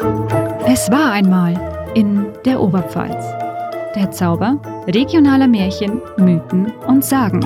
Es war einmal in der Oberpfalz. Der Zauber regionaler Märchen, Mythen und Sagen.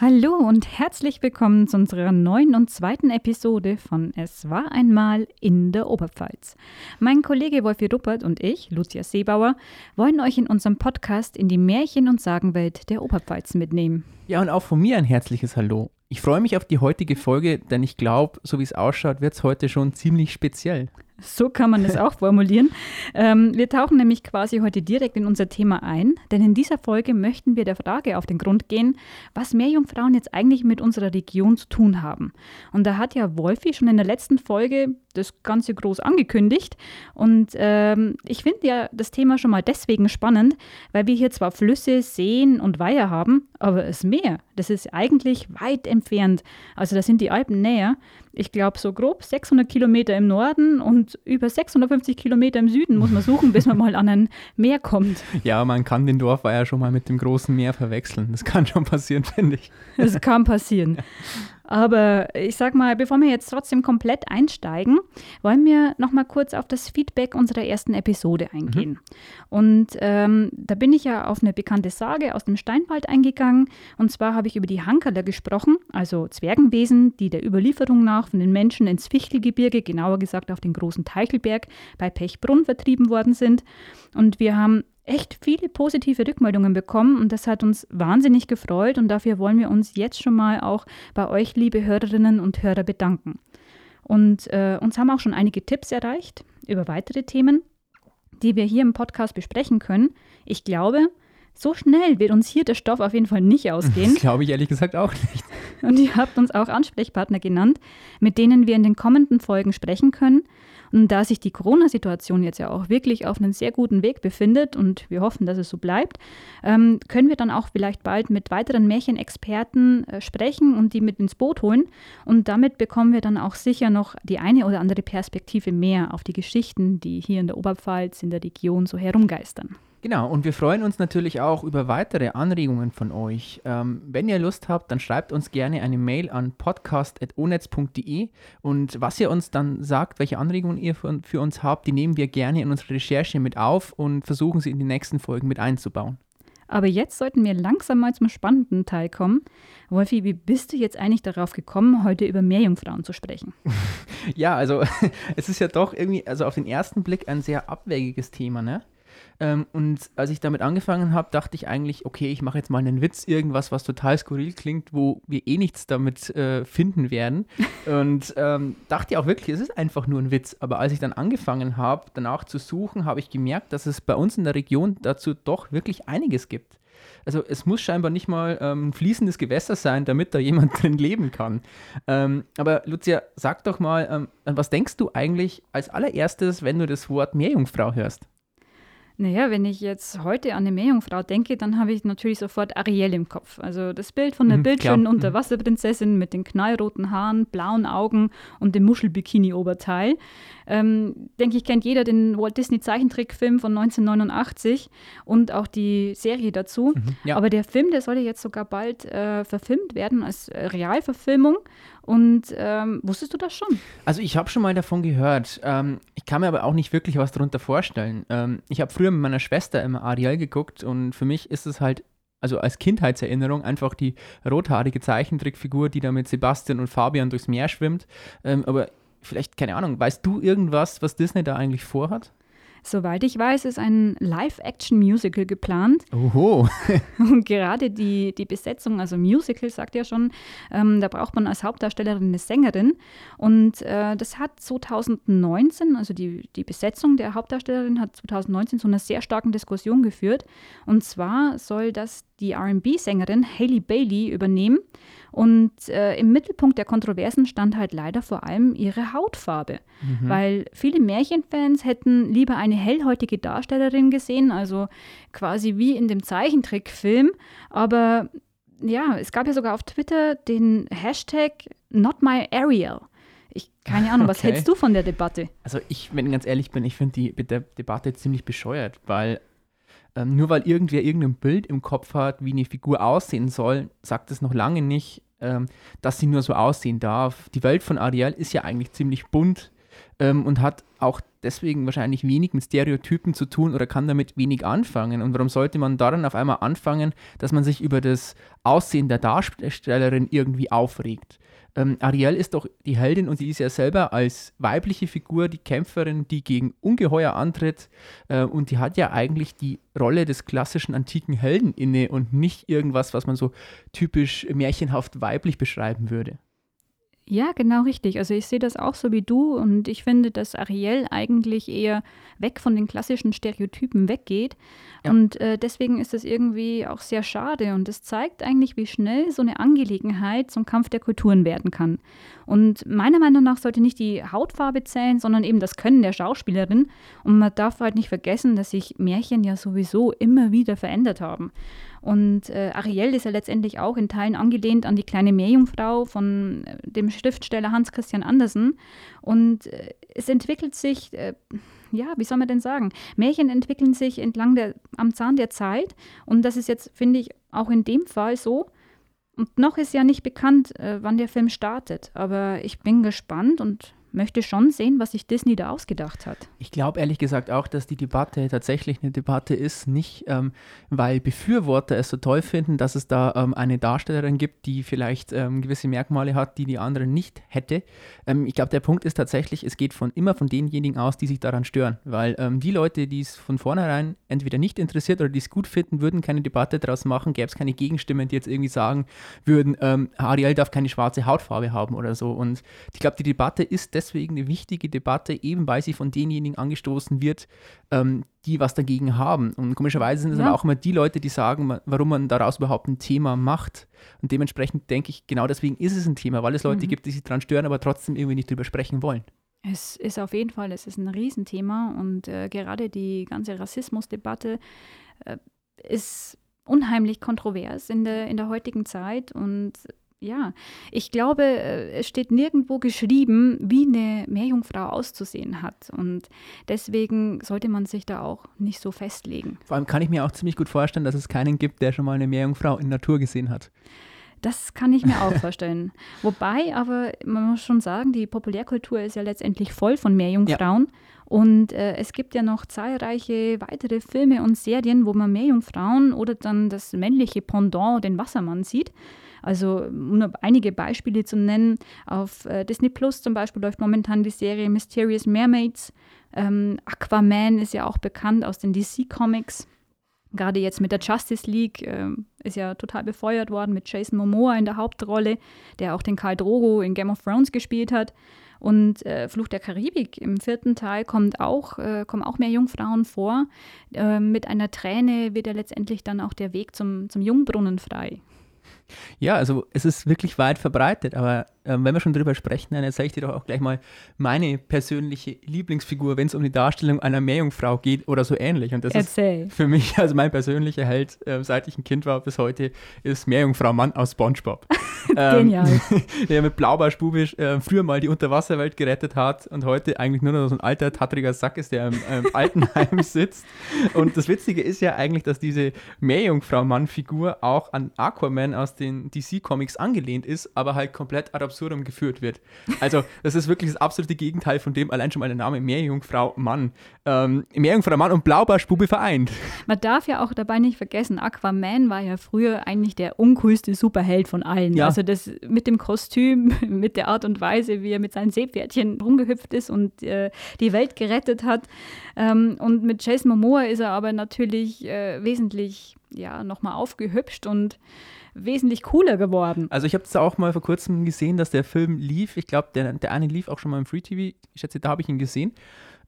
Hallo und herzlich willkommen zu unserer neuen und zweiten Episode von Es war einmal in der Oberpfalz. Mein Kollege Wolfi Ruppert und ich, Lucia Seebauer, wollen euch in unserem Podcast in die Märchen- und Sagenwelt der Oberpfalz mitnehmen. Ja, und auch von mir ein herzliches Hallo. Ich freue mich auf die heutige Folge, denn ich glaube, so wie es ausschaut, wird es heute schon ziemlich speziell. So kann man es auch formulieren. Ähm, wir tauchen nämlich quasi heute direkt in unser Thema ein, denn in dieser Folge möchten wir der Frage auf den Grund gehen, was Meerjungfrauen jetzt eigentlich mit unserer Region zu tun haben. Und da hat ja Wolfi schon in der letzten Folge das Ganze groß angekündigt. Und ähm, ich finde ja das Thema schon mal deswegen spannend, weil wir hier zwar Flüsse, Seen und Weiher haben, aber das Meer, das ist eigentlich weit entfernt. Also da sind die Alpen näher. Ich glaube, so grob 600 Kilometer im Norden und über 650 Kilometer im Süden muss man suchen, bis man mal an ein Meer kommt. Ja, man kann den Dorfweiher schon mal mit dem großen Meer verwechseln. Das kann schon passieren, finde ich. Das kann passieren. Aber ich sag mal, bevor wir jetzt trotzdem komplett einsteigen, wollen wir noch mal kurz auf das Feedback unserer ersten Episode eingehen. Mhm. Und ähm, da bin ich ja auf eine bekannte Sage aus dem Steinwald eingegangen. Und zwar habe ich über die Hankerler gesprochen, also Zwergenwesen, die der Überlieferung nach von den Menschen ins Fichtelgebirge, genauer gesagt auf den großen Teichelberg bei Pechbrunn vertrieben worden sind. Und wir haben echt viele positive Rückmeldungen bekommen und das hat uns wahnsinnig gefreut und dafür wollen wir uns jetzt schon mal auch bei euch, liebe Hörerinnen und Hörer, bedanken. Und äh, uns haben auch schon einige Tipps erreicht über weitere Themen, die wir hier im Podcast besprechen können. Ich glaube, so schnell wird uns hier der Stoff auf jeden Fall nicht ausgehen. Das glaube ich ehrlich gesagt auch nicht. Und ihr habt uns auch Ansprechpartner genannt, mit denen wir in den kommenden Folgen sprechen können. Und da sich die Corona-Situation jetzt ja auch wirklich auf einem sehr guten Weg befindet und wir hoffen, dass es so bleibt, ähm, können wir dann auch vielleicht bald mit weiteren Märchenexperten äh, sprechen und die mit ins Boot holen. Und damit bekommen wir dann auch sicher noch die eine oder andere Perspektive mehr auf die Geschichten, die hier in der Oberpfalz, in der Region so herumgeistern. Genau, und wir freuen uns natürlich auch über weitere Anregungen von euch. Ähm, wenn ihr Lust habt, dann schreibt uns gerne eine Mail an podcast.onetz.de und was ihr uns dann sagt, welche Anregungen ihr für, für uns habt, die nehmen wir gerne in unsere Recherche mit auf und versuchen sie in die nächsten Folgen mit einzubauen. Aber jetzt sollten wir langsam mal zum spannenden Teil kommen. Wolfi, wie bist du jetzt eigentlich darauf gekommen, heute über Meerjungfrauen zu sprechen? ja, also es ist ja doch irgendwie, also auf den ersten Blick ein sehr abwägiges Thema, ne? Ähm, und als ich damit angefangen habe, dachte ich eigentlich, okay, ich mache jetzt mal einen Witz, irgendwas, was total skurril klingt, wo wir eh nichts damit äh, finden werden. und ähm, dachte auch wirklich, es ist einfach nur ein Witz. Aber als ich dann angefangen habe, danach zu suchen, habe ich gemerkt, dass es bei uns in der Region dazu doch wirklich einiges gibt. Also es muss scheinbar nicht mal ähm, ein fließendes Gewässer sein, damit da jemand drin leben kann. Ähm, aber Lucia, sag doch mal, ähm, was denkst du eigentlich als allererstes, wenn du das Wort Meerjungfrau hörst? Naja, wenn ich jetzt heute an eine Meerjungfrau denke, dann habe ich natürlich sofort Ariel im Kopf. Also das Bild von der mhm, bildschönen mhm. Unterwasserprinzessin mit den knallroten Haaren, blauen Augen und dem Muschelbikini-Oberteil. Ähm, denke ich, kennt jeder den Walt Disney Zeichentrickfilm von 1989 und auch die Serie dazu. Mhm, ja. Aber der Film, der soll ja jetzt sogar bald äh, verfilmt werden als äh, Realverfilmung. Und ähm, wusstest du das schon? Also ich habe schon mal davon gehört. Ähm, ich kann mir aber auch nicht wirklich was darunter vorstellen. Ähm, ich habe früher mit meiner Schwester immer Ariel geguckt und für mich ist es halt also als Kindheitserinnerung einfach die rothaarige Zeichentrickfigur, die da mit Sebastian und Fabian durchs Meer schwimmt. Ähm, aber vielleicht, keine Ahnung, weißt du irgendwas, was Disney da eigentlich vorhat? Soweit ich weiß, ist ein Live-Action-Musical geplant. Oho. Und gerade die, die Besetzung, also Musical, sagt ja schon, ähm, da braucht man als Hauptdarstellerin eine Sängerin. Und äh, das hat 2019, also die, die Besetzung der Hauptdarstellerin hat 2019 zu einer sehr starken Diskussion geführt. Und zwar soll das die RB-Sängerin Hailey Bailey übernehmen. Und äh, im Mittelpunkt der Kontroversen stand halt leider vor allem ihre Hautfarbe, mhm. weil viele Märchenfans hätten lieber eine hellhäutige Darstellerin gesehen, also quasi wie in dem Zeichentrickfilm. Aber ja, es gab ja sogar auf Twitter den Hashtag Not My Ariel. Ich, keine Ahnung, was okay. hältst du von der Debatte? Also ich, wenn ich ganz ehrlich bin, ich finde die De Debatte ziemlich bescheuert, weil ähm, nur weil irgendwer irgendein Bild im Kopf hat, wie eine Figur aussehen soll, sagt es noch lange nicht, ähm, dass sie nur so aussehen darf. Die Welt von Ariel ist ja eigentlich ziemlich bunt. ähm, und hat auch deswegen wahrscheinlich wenig mit Stereotypen zu tun oder kann damit wenig anfangen. Und warum sollte man daran auf einmal anfangen, dass man sich über das Aussehen der Darstellerin irgendwie aufregt? Ähm, Ariel ist doch die Heldin und sie ist ja selber als weibliche Figur die Kämpferin, die gegen Ungeheuer antritt äh, und die hat ja eigentlich die Rolle des klassischen antiken Helden inne und nicht irgendwas, was man so typisch märchenhaft weiblich beschreiben würde. Ja, genau richtig. Also ich sehe das auch so wie du und ich finde, dass Ariel eigentlich eher weg von den klassischen Stereotypen weggeht. Ja. Und äh, deswegen ist das irgendwie auch sehr schade und es zeigt eigentlich, wie schnell so eine Angelegenheit zum Kampf der Kulturen werden kann. Und meiner Meinung nach sollte nicht die Hautfarbe zählen, sondern eben das Können der Schauspielerin. Und man darf halt nicht vergessen, dass sich Märchen ja sowieso immer wieder verändert haben. Und äh, Ariel ist ja letztendlich auch in Teilen angelehnt an die kleine Meerjungfrau von äh, dem Schriftsteller Hans Christian Andersen. Und äh, es entwickelt sich, äh, ja, wie soll man denn sagen? Märchen entwickeln sich entlang der, am Zahn der Zeit. Und das ist jetzt, finde ich, auch in dem Fall so. Und noch ist ja nicht bekannt, äh, wann der Film startet. Aber ich bin gespannt und möchte schon sehen, was sich Disney da ausgedacht hat. Ich glaube ehrlich gesagt auch, dass die Debatte tatsächlich eine Debatte ist, nicht ähm, weil Befürworter es so toll finden, dass es da ähm, eine Darstellerin gibt, die vielleicht ähm, gewisse Merkmale hat, die die andere nicht hätte. Ähm, ich glaube, der Punkt ist tatsächlich, es geht von immer von denjenigen aus, die sich daran stören, weil ähm, die Leute, die es von vornherein entweder nicht interessiert oder die es gut finden, würden keine Debatte daraus machen, gäbe es keine Gegenstimmen, die jetzt irgendwie sagen würden, ähm, Ariel darf keine schwarze Hautfarbe haben oder so. Und ich glaube, die Debatte ist deswegen eine wichtige Debatte, eben weil sie von denjenigen angestoßen wird, ähm, die was dagegen haben. Und komischerweise sind es ja. aber auch immer die Leute, die sagen, warum man daraus überhaupt ein Thema macht. Und dementsprechend denke ich, genau deswegen ist es ein Thema, weil es Leute mhm. gibt, die sich daran stören, aber trotzdem irgendwie nicht drüber sprechen wollen. Es ist auf jeden Fall, es ist ein Riesenthema und äh, gerade die ganze Rassismusdebatte äh, ist unheimlich kontrovers in der, in der heutigen Zeit und ja, ich glaube, äh, es steht nirgendwo geschrieben, wie eine Meerjungfrau auszusehen hat. Und deswegen sollte man sich da auch nicht so festlegen. Vor allem kann ich mir auch ziemlich gut vorstellen, dass es keinen gibt, der schon mal eine Meerjungfrau in Natur gesehen hat. Das kann ich mir auch vorstellen. Wobei, aber man muss schon sagen, die Populärkultur ist ja letztendlich voll von Meerjungfrauen. Ja. Und äh, es gibt ja noch zahlreiche weitere Filme und Serien, wo man Meerjungfrauen oder dann das männliche Pendant, den Wassermann, sieht. Also um nur einige Beispiele zu nennen, auf äh, Disney Plus zum Beispiel läuft momentan die Serie Mysterious Mermaids. Ähm, Aquaman ist ja auch bekannt aus den DC Comics. Gerade jetzt mit der Justice League äh, ist ja total befeuert worden mit Jason Momoa in der Hauptrolle, der auch den Karl Drogo in Game of Thrones gespielt hat. Und äh, Fluch der Karibik im vierten Teil kommt auch, äh, kommen auch mehr Jungfrauen vor. Äh, mit einer Träne wird ja letztendlich dann auch der Weg zum, zum Jungbrunnen frei. Ja, also es ist wirklich weit verbreitet, aber ähm, wenn wir schon drüber sprechen, dann erzähle ich dir doch auch gleich mal meine persönliche Lieblingsfigur, wenn es um die Darstellung einer Meerjungfrau geht oder so ähnlich. Und das Erzähl. ist für mich, also mein persönlicher Held, äh, seit ich ein Kind war bis heute, ist Meerjungfrau Mann aus Spongebob. ähm, Genial. der mit Blaubarschbube äh, früher mal die Unterwasserwelt gerettet hat und heute eigentlich nur noch so ein alter, tattriger Sack ist, der im ähm, Altenheim sitzt. Und das Witzige ist ja eigentlich, dass diese Meerjungfrau Mann-Figur auch an Aquaman aus den DC-Comics angelehnt ist, aber halt komplett ad absurdum geführt wird. Also, das ist wirklich das absolute Gegenteil von dem, allein schon mal der Name Meerjungfrau Mann. Ähm, Meerjungfrau Mann und Blaubarschbube vereint. Man darf ja auch dabei nicht vergessen, Aquaman war ja früher eigentlich der uncoolste Superheld von allen. Ja. Also, das mit dem Kostüm, mit der Art und Weise, wie er mit seinen Seepferdchen rumgehüpft ist und äh, die Welt gerettet hat. Ähm, und mit Jason Momoa ist er aber natürlich äh, wesentlich ja, nochmal aufgehübscht und wesentlich cooler geworden. Also ich habe es auch mal vor kurzem gesehen, dass der Film lief. Ich glaube, der, der eine lief auch schon mal im Free TV. Ich schätze, da habe ich ihn gesehen.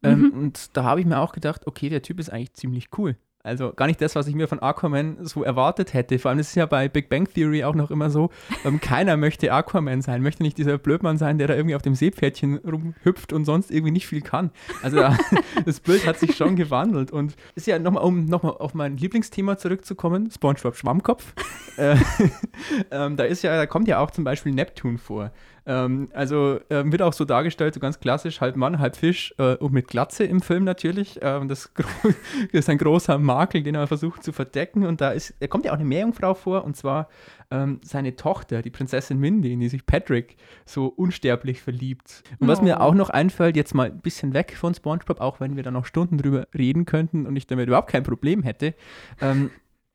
Ähm, mhm. Und da habe ich mir auch gedacht, okay, der Typ ist eigentlich ziemlich cool. Also gar nicht das, was ich mir von Aquaman so erwartet hätte. Vor allem ist es ja bei Big Bang Theory auch noch immer so, ähm, keiner möchte Aquaman sein, möchte nicht dieser Blödmann sein, der da irgendwie auf dem Seepferdchen rumhüpft und sonst irgendwie nicht viel kann. Also das Bild hat sich schon gewandelt und ist ja nochmal, um nochmal auf mein Lieblingsthema zurückzukommen, SpongeBob Schwammkopf. äh, ähm, da ist ja, da kommt ja auch zum Beispiel Neptun vor. Ähm, also äh, wird auch so dargestellt, so ganz klassisch, halb Mann, halb Fisch äh, und mit Glatze im Film natürlich. Ähm, das, das, ist ein großer Makel, den er versucht zu verdecken. Und da ist, er kommt ja auch eine Meerjungfrau vor, und zwar ähm, seine Tochter, die Prinzessin Mindy, in die sich Patrick so unsterblich verliebt. Und was oh. mir auch noch einfällt, jetzt mal ein bisschen weg von SpongeBob, auch wenn wir da noch Stunden drüber reden könnten und ich damit überhaupt kein Problem hätte. Ähm,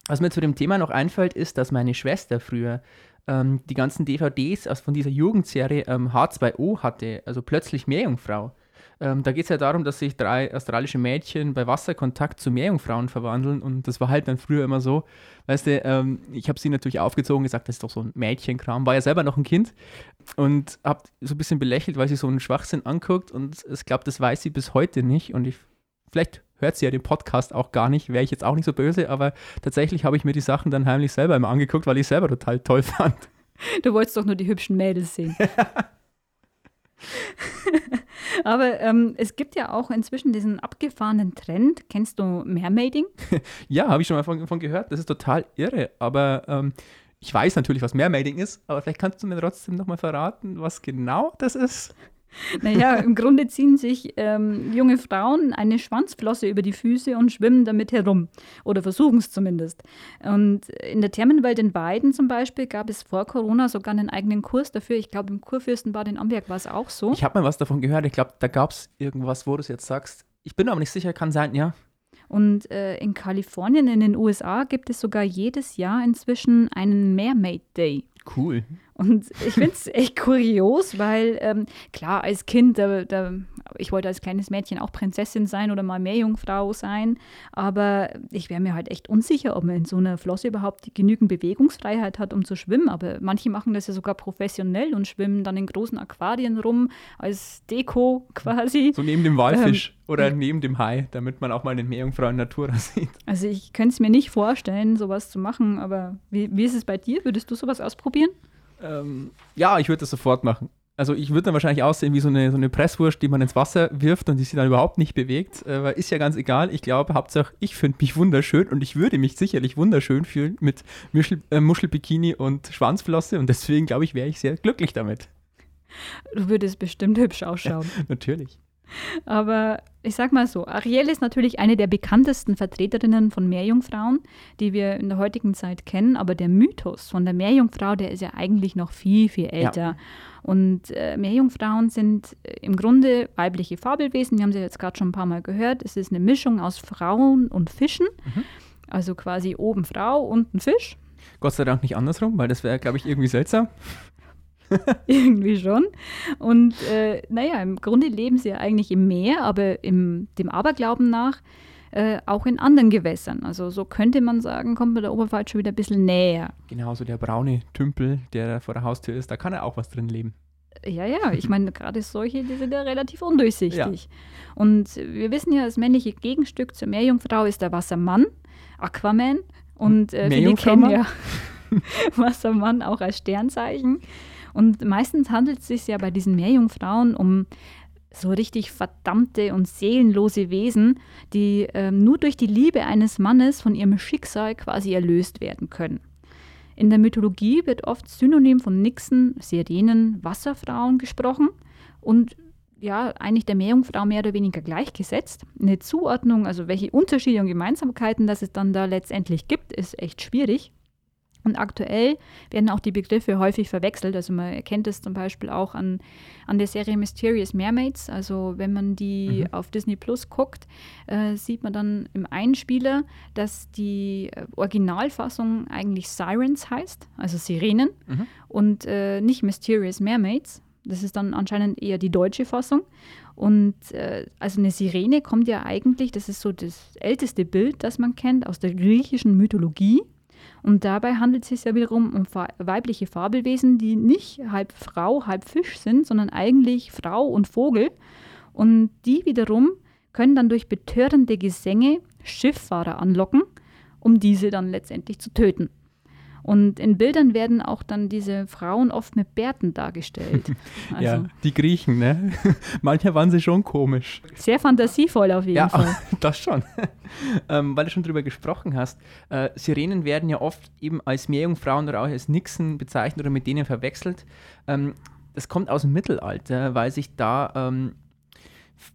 was mir zu dem Thema noch einfällt, ist, dass meine Schwester früher ähm, die ganzen DVDs aus, von dieser Jugendserie ähm, H2O hatte, also plötzlich Meerjungfrau. Ähm, da geht es ja darum, dass sich drei australische Mädchen bei Wasserkontakt zu Meerjungfrauen verwandeln und das war halt dann früher immer so, weißt du, ähm, ich habe sie natürlich aufgezogen, gesagt, das ist doch so ein Mädchenkram, war ja selber noch ein Kind und habe so ein bisschen belächelt, weil sie so einen Schwachsinn anguckt und ich glaube, das weiß sie bis heute nicht und ich, vielleicht hört sie ja den Podcast auch gar nicht, wäre ich jetzt auch nicht so böse, aber tatsächlich habe ich mir die Sachen dann heimlich selber immer angeguckt, weil ich selber total toll fand. Du wolltest doch nur die hübschen Mädels sehen. aber ähm, es gibt ja auch inzwischen diesen abgefahrenen Trend. Kennst du Mermaiding? ja, habe ich schon mal von, von, gehört. Das ist total irre. Aber ähm, ich weiß natürlich, was Mermaiding ist. Aber vielleicht kannst du mir trotzdem nochmal verraten, was genau das ist. Naja, im Grunde ziehen sich ähm, junge Frauen eine Schwanzflosse über die Füße und schwimmen damit herum. Oder versuchen es zumindest. Und in der Thermenwelt in Weiden zum Beispiel gab es vor Corona sogar einen eigenen Kurs dafür. Ich glaube, im Kurfürstenbad in Amberg war es auch so. Ich habe mal was davon gehört. Ich glaube, da gab es irgendwas, wo du es jetzt sagst. Ich bin aber nicht sicher, kann sein, ja. Und äh, in Kalifornien, in den USA, gibt es sogar jedes Jahr inzwischen einen Mermaid Day. Cool. Und ich finde es echt kurios, weil ähm, klar, als Kind, da, da, ich wollte als kleines Mädchen auch Prinzessin sein oder mal Meerjungfrau sein, aber ich wäre mir halt echt unsicher, ob man in so einer Flosse überhaupt genügend Bewegungsfreiheit hat, um zu schwimmen. Aber manche machen das ja sogar professionell und schwimmen dann in großen Aquarien rum, als Deko quasi. So neben dem Walfisch ähm, oder neben dem Hai, damit man auch mal den Meerjungfrau in Natura sieht. Also ich könnte es mir nicht vorstellen, sowas zu machen, aber wie, wie ist es bei dir? Würdest du sowas ausprobieren? Ähm, ja, ich würde das sofort machen. Also ich würde dann wahrscheinlich aussehen wie so eine, so eine Presswurst, die man ins Wasser wirft und die sich dann überhaupt nicht bewegt. Äh, ist ja ganz egal. Ich glaube, Hauptsache, ich finde mich wunderschön und ich würde mich sicherlich wunderschön fühlen mit Muschel, äh, Muschelbikini und Schwanzflosse und deswegen glaube ich, wäre ich sehr glücklich damit. Du würdest bestimmt hübsch ausschauen. Natürlich. Aber ich sag mal so, Ariel ist natürlich eine der bekanntesten Vertreterinnen von Meerjungfrauen, die wir in der heutigen Zeit kennen. Aber der Mythos von der Meerjungfrau, der ist ja eigentlich noch viel, viel älter. Ja. Und äh, Meerjungfrauen sind äh, im Grunde weibliche Fabelwesen. Wir haben sie jetzt gerade schon ein paar Mal gehört. Es ist eine Mischung aus Frauen und Fischen. Mhm. Also quasi oben Frau, unten Fisch. Gott sei Dank nicht andersrum, weil das wäre, glaube ich, irgendwie seltsam. Irgendwie schon. Und äh, naja, im Grunde leben sie ja eigentlich im Meer, aber im, dem Aberglauben nach äh, auch in anderen Gewässern. Also so könnte man sagen, kommt man der Oberwald schon wieder ein bisschen näher. Genau, so der braune Tümpel, der vor der Haustür ist, da kann ja auch was drin leben. Ja, ja, ich meine, gerade solche, die sind ja relativ undurchsichtig. Ja. Und wir wissen ja, das männliche Gegenstück zur Meerjungfrau ist der Wassermann, Aquaman. Und äh, viele kennen ja Wassermann auch als Sternzeichen. Und meistens handelt es sich ja bei diesen Meerjungfrauen um so richtig verdammte und seelenlose Wesen, die äh, nur durch die Liebe eines Mannes von ihrem Schicksal quasi erlöst werden können. In der Mythologie wird oft synonym von Nixen, Sirenen, Wasserfrauen gesprochen und ja, eigentlich der Meerjungfrau mehr oder weniger gleichgesetzt. Eine Zuordnung, also welche Unterschiede und Gemeinsamkeiten das es dann da letztendlich gibt, ist echt schwierig. Und aktuell werden auch die Begriffe häufig verwechselt. Also man erkennt es zum Beispiel auch an, an der Serie Mysterious Mermaids. Also wenn man die mhm. auf Disney Plus guckt, äh, sieht man dann im Einspieler, dass die äh, Originalfassung eigentlich Sirens heißt, also Sirenen, mhm. und äh, nicht Mysterious Mermaids. Das ist dann anscheinend eher die deutsche Fassung. Und äh, also eine Sirene kommt ja eigentlich, das ist so das älteste Bild, das man kennt, aus der griechischen Mythologie. Und dabei handelt es sich ja wiederum um weibliche Fabelwesen, die nicht halb Frau, halb Fisch sind, sondern eigentlich Frau und Vogel. Und die wiederum können dann durch betörende Gesänge Schifffahrer anlocken, um diese dann letztendlich zu töten. Und in Bildern werden auch dann diese Frauen oft mit Bärten dargestellt. Also ja, die Griechen, ne? Manchmal waren sie schon komisch. Sehr fantasievoll auf jeden ja, Fall. das schon. ähm, weil du schon drüber gesprochen hast. Äh, Sirenen werden ja oft eben als Meerjungfrauen oder auch als Nixen bezeichnet oder mit denen verwechselt. Ähm, das kommt aus dem Mittelalter, weil sich da, ähm,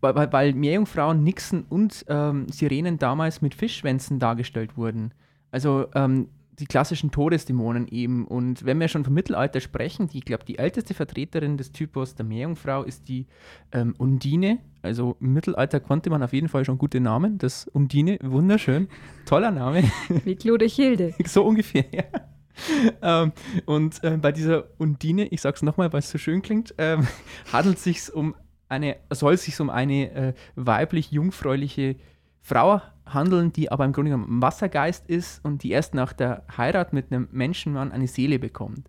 weil, weil Meerjungfrauen, Nixen und ähm, Sirenen damals mit Fischschwänzen dargestellt wurden. Also ähm, die klassischen Todesdämonen eben. Und wenn wir schon vom Mittelalter sprechen, die, ich glaube, die älteste Vertreterin des Typus der Meerjungfrau ist die ähm, Undine. Also im Mittelalter konnte man auf jeden Fall schon gute Namen. Das Undine, wunderschön, toller Name. Wie Clodochilde. so ungefähr, ja. ähm, und äh, bei dieser Undine, ich sage es nochmal, weil es so schön klingt, ähm, handelt es sich um eine, soll es sich um eine äh, weiblich jungfräuliche Frau handeln, die aber im Grunde genommen Wassergeist ist und die erst nach der Heirat mit einem Menschenmann eine Seele bekommt.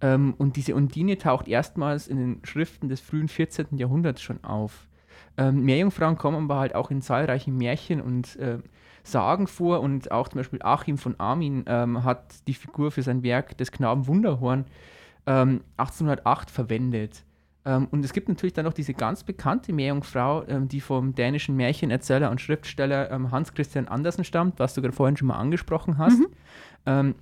Ähm, und diese Undine taucht erstmals in den Schriften des frühen 14. Jahrhunderts schon auf. Ähm, Meerjungfrauen kommen aber halt auch in zahlreichen Märchen und äh, Sagen vor und auch zum Beispiel Achim von Armin ähm, hat die Figur für sein Werk des Knaben Wunderhorn 1808 ähm, verwendet. Ähm, und es gibt natürlich dann noch diese ganz bekannte Meerjungfrau, ähm, die vom dänischen Märchenerzähler und Schriftsteller ähm, Hans Christian Andersen stammt, was du gerade vorhin schon mal angesprochen hast. Mhm. Ähm,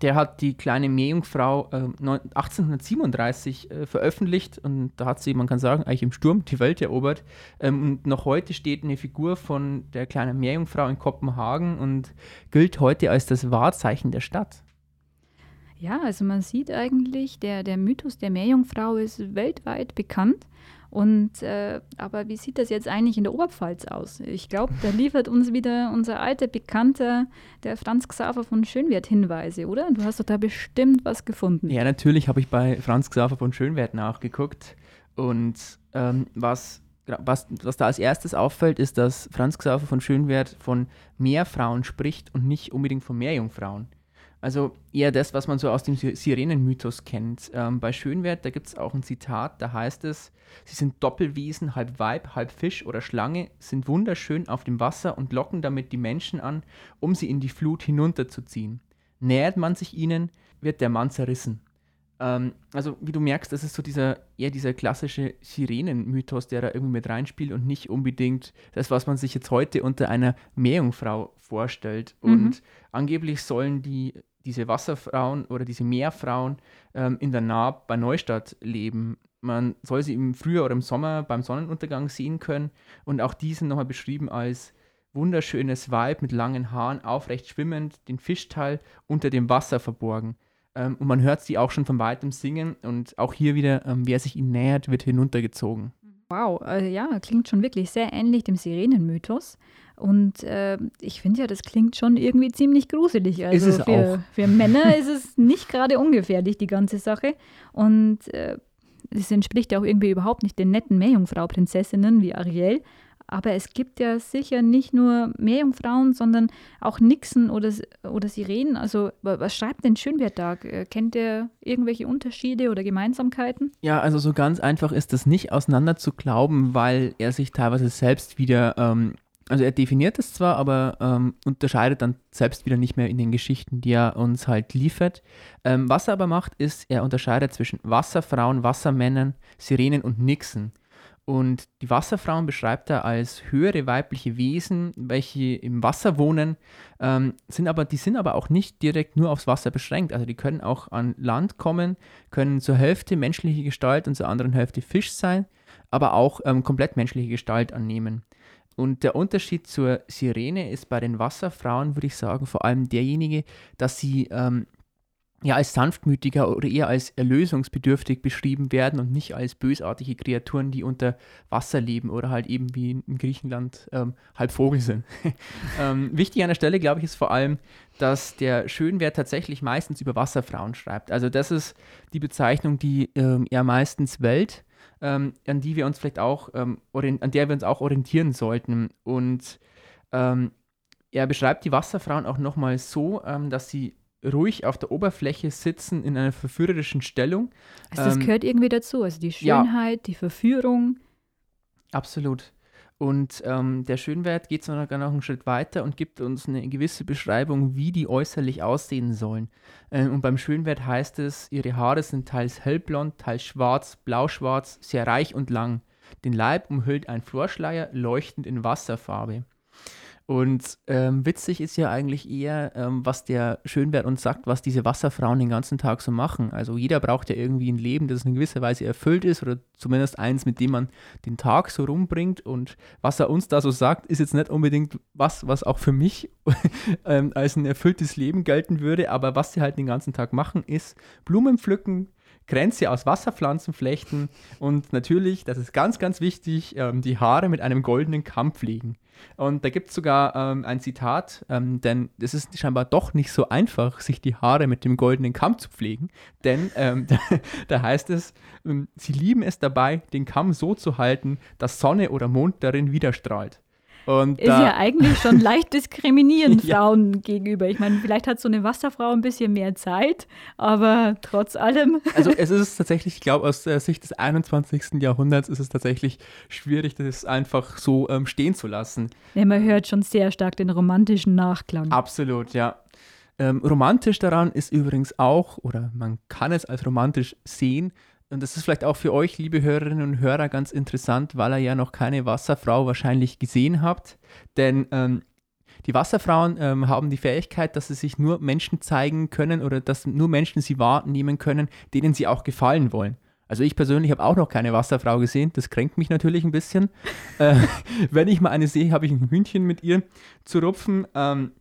der hat die kleine Meerjungfrau äh, 1837 äh, veröffentlicht und da hat sie, man kann sagen, eigentlich im Sturm die Welt erobert. Ähm, und noch heute steht eine Figur von der kleinen Meerjungfrau in Kopenhagen und gilt heute als das Wahrzeichen der Stadt. Ja, also man sieht eigentlich, der, der Mythos der Meerjungfrau ist weltweit bekannt. Und äh, aber wie sieht das jetzt eigentlich in der Oberpfalz aus? Ich glaube, da liefert uns wieder unser alter Bekannter, der Franz Xaver von Schönwert, Hinweise, oder? Du hast doch da bestimmt was gefunden. Ja, natürlich habe ich bei Franz Xaver von Schönwert nachgeguckt. Und ähm, was, was, was da als erstes auffällt, ist, dass Franz Xaver von Schönwert von Meerfrauen spricht und nicht unbedingt von Meerjungfrauen. Also eher das, was man so aus dem Sirenenmythos kennt. Ähm, bei Schönwert, da gibt es auch ein Zitat, da heißt es, sie sind Doppelwesen, halb Weib, halb Fisch oder Schlange, sind wunderschön auf dem Wasser und locken damit die Menschen an, um sie in die Flut hinunterzuziehen. Nähert man sich ihnen, wird der Mann zerrissen. Ähm, also wie du merkst, das ist so dieser eher dieser klassische Sirenenmythos, der da irgendwie mit reinspielt und nicht unbedingt das, was man sich jetzt heute unter einer Meerjungfrau vorstellt. Mhm. Und angeblich sollen die diese Wasserfrauen oder diese Meerfrauen ähm, in der Naab bei Neustadt leben. Man soll sie im Frühjahr oder im Sommer beim Sonnenuntergang sehen können. Und auch die sind nochmal beschrieben als wunderschönes Weib mit langen Haaren, aufrecht schwimmend, den Fischteil unter dem Wasser verborgen. Ähm, und man hört sie auch schon von weitem singen. Und auch hier wieder, ähm, wer sich ihnen nähert, wird hinuntergezogen. Wow, also ja, klingt schon wirklich sehr ähnlich dem Sirenenmythos. Und äh, ich finde ja, das klingt schon irgendwie ziemlich gruselig. Also ist es für, auch. für Männer ist es nicht gerade ungefährlich, die ganze Sache. Und äh, es entspricht ja auch irgendwie überhaupt nicht den netten Meerjungfrau-Prinzessinnen wie Ariel. Aber es gibt ja sicher nicht nur Meerjungfrauen, sondern auch Nixen oder, oder Sirenen. Also, was schreibt denn Schönwert da? Äh, kennt ihr irgendwelche Unterschiede oder Gemeinsamkeiten? Ja, also so ganz einfach ist das nicht auseinander zu glauben, weil er sich teilweise selbst wieder ähm, also er definiert es zwar, aber ähm, unterscheidet dann selbst wieder nicht mehr in den Geschichten, die er uns halt liefert. Ähm, was er aber macht, ist, er unterscheidet zwischen Wasserfrauen, Wassermännern, Sirenen und Nixen. Und die Wasserfrauen beschreibt er als höhere weibliche Wesen, welche im Wasser wohnen, ähm, sind aber, die sind aber auch nicht direkt nur aufs Wasser beschränkt. Also die können auch an Land kommen, können zur Hälfte menschliche Gestalt und zur anderen Hälfte Fisch sein, aber auch ähm, komplett menschliche Gestalt annehmen. Und der Unterschied zur Sirene ist bei den Wasserfrauen, würde ich sagen, vor allem derjenige, dass sie ähm, ja als sanftmütiger oder eher als erlösungsbedürftig beschrieben werden und nicht als bösartige Kreaturen, die unter Wasser leben oder halt eben wie in Griechenland ähm, halb Vogel sind. ähm, wichtig an der Stelle, glaube ich, ist vor allem, dass der Schönwert tatsächlich meistens über Wasserfrauen schreibt. Also das ist die Bezeichnung, die ähm, er meistens wählt ähm, an die wir uns vielleicht auch, ähm, an der wir uns auch orientieren sollten. Und ähm, er beschreibt die Wasserfrauen auch nochmal so, ähm, dass sie ruhig auf der Oberfläche sitzen in einer verführerischen Stellung. Also das ähm, gehört irgendwie dazu, also die Schönheit, ja, die Verführung. Absolut. Und ähm, der Schönwert geht sogar noch einen Schritt weiter und gibt uns eine gewisse Beschreibung, wie die äußerlich aussehen sollen. Äh, und beim Schönwert heißt es, ihre Haare sind teils hellblond, teils schwarz, blauschwarz, sehr reich und lang. Den Leib umhüllt ein Florschleier, leuchtend in Wasserfarbe. Und ähm, witzig ist ja eigentlich eher, ähm, was der Schönwert uns sagt, was diese Wasserfrauen den ganzen Tag so machen. Also jeder braucht ja irgendwie ein Leben, das in gewisser Weise erfüllt ist oder zumindest eins, mit dem man den Tag so rumbringt. Und was er uns da so sagt, ist jetzt nicht unbedingt was, was auch für mich ähm, als ein erfülltes Leben gelten würde. Aber was sie halt den ganzen Tag machen, ist Blumen pflücken, Grenze aus Wasserpflanzen flechten und natürlich, das ist ganz, ganz wichtig, ähm, die Haare mit einem goldenen Kamm pflegen. Und da gibt es sogar ähm, ein Zitat, ähm, denn es ist scheinbar doch nicht so einfach, sich die Haare mit dem goldenen Kamm zu pflegen, denn ähm, da, da, heißt es, ähm, sie lieben es dabei, den Kamm so zu halten, dass Sonne oder Mond darin widerstrahlt. Und ist ja eigentlich schon leicht diskriminierend ja. Frauen gegenüber. Ich meine, vielleicht hat so eine Wasserfrau ein bisschen mehr Zeit, aber trotz allem. Also es ist tatsächlich, ich glaube, aus der Sicht des 21. Jahrhunderts ist es tatsächlich schwierig, das einfach so ähm, stehen zu lassen. Ja, man hört schon sehr stark den romantischen Nachklang. Absolut, ja. Ähm, romantisch daran ist übrigens auch, oder man kann es als romantisch sehen, und das ist vielleicht auch für euch, liebe Hörerinnen und Hörer, ganz interessant, weil ihr ja noch keine Wasserfrau wahrscheinlich gesehen habt. Denn ähm, die Wasserfrauen ähm, haben die Fähigkeit, dass sie sich nur Menschen zeigen können oder dass nur Menschen sie wahrnehmen können, denen sie auch gefallen wollen. Also ich persönlich habe auch noch keine Wasserfrau gesehen. Das kränkt mich natürlich ein bisschen. äh, wenn ich mal eine sehe, habe ich ein Hündchen mit ihr zu rupfen. Ähm,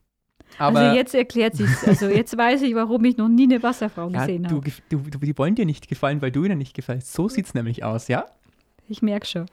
aber also jetzt erklärt sich Also jetzt weiß ich, warum ich noch nie eine Wasserfrau ja, gesehen habe. Du, du, die wollen dir nicht gefallen, weil du ihnen nicht gefällst. So sieht es nämlich aus, ja? Ich merke schon.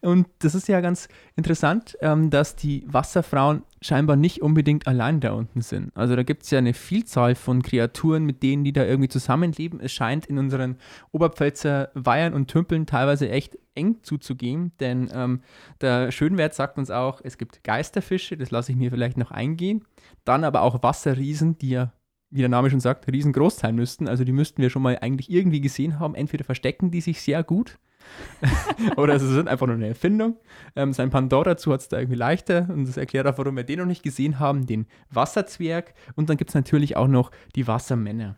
Und das ist ja ganz interessant, ähm, dass die Wasserfrauen scheinbar nicht unbedingt allein da unten sind. Also da gibt es ja eine Vielzahl von Kreaturen, mit denen die da irgendwie zusammenleben. Es scheint in unseren Oberpfälzer Weihern und Tümpeln teilweise echt eng zuzugehen, denn ähm, der Schönwert sagt uns auch, es gibt Geisterfische, das lasse ich mir vielleicht noch eingehen. Dann aber auch Wasserriesen, die ja wie der Name schon sagt, riesengroß sein müssten. Also die müssten wir schon mal eigentlich irgendwie gesehen haben. Entweder verstecken die sich sehr gut Oder sie sind einfach nur eine Erfindung. Ähm, sein Pandora dazu hat es da irgendwie leichter und das erklärt auch, warum wir den noch nicht gesehen haben, den Wasserzwerg. Und dann gibt es natürlich auch noch die Wassermänner.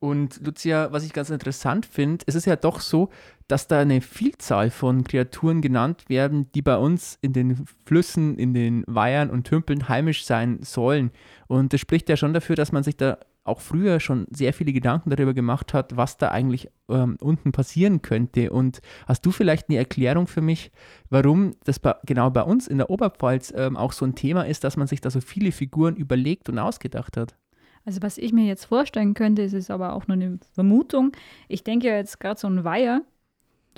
Und Lucia, was ich ganz interessant finde, es ist ja doch so, dass da eine Vielzahl von Kreaturen genannt werden, die bei uns in den Flüssen, in den Weihern und Tümpeln heimisch sein sollen. Und das spricht ja schon dafür, dass man sich da auch früher schon sehr viele Gedanken darüber gemacht hat, was da eigentlich ähm, unten passieren könnte. Und hast du vielleicht eine Erklärung für mich, warum das bei, genau bei uns in der Oberpfalz ähm, auch so ein Thema ist, dass man sich da so viele Figuren überlegt und ausgedacht hat? Also was ich mir jetzt vorstellen könnte, ist es aber auch nur eine Vermutung. Ich denke jetzt gerade so ein Weiher,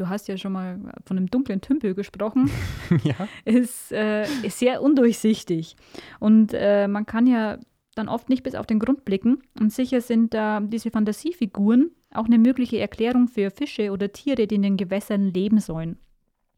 du hast ja schon mal von einem dunklen Tümpel gesprochen, ja. ist, äh, ist sehr undurchsichtig. Und äh, man kann ja dann oft nicht bis auf den Grund blicken. Und sicher sind da diese Fantasiefiguren auch eine mögliche Erklärung für Fische oder Tiere, die in den Gewässern leben sollen.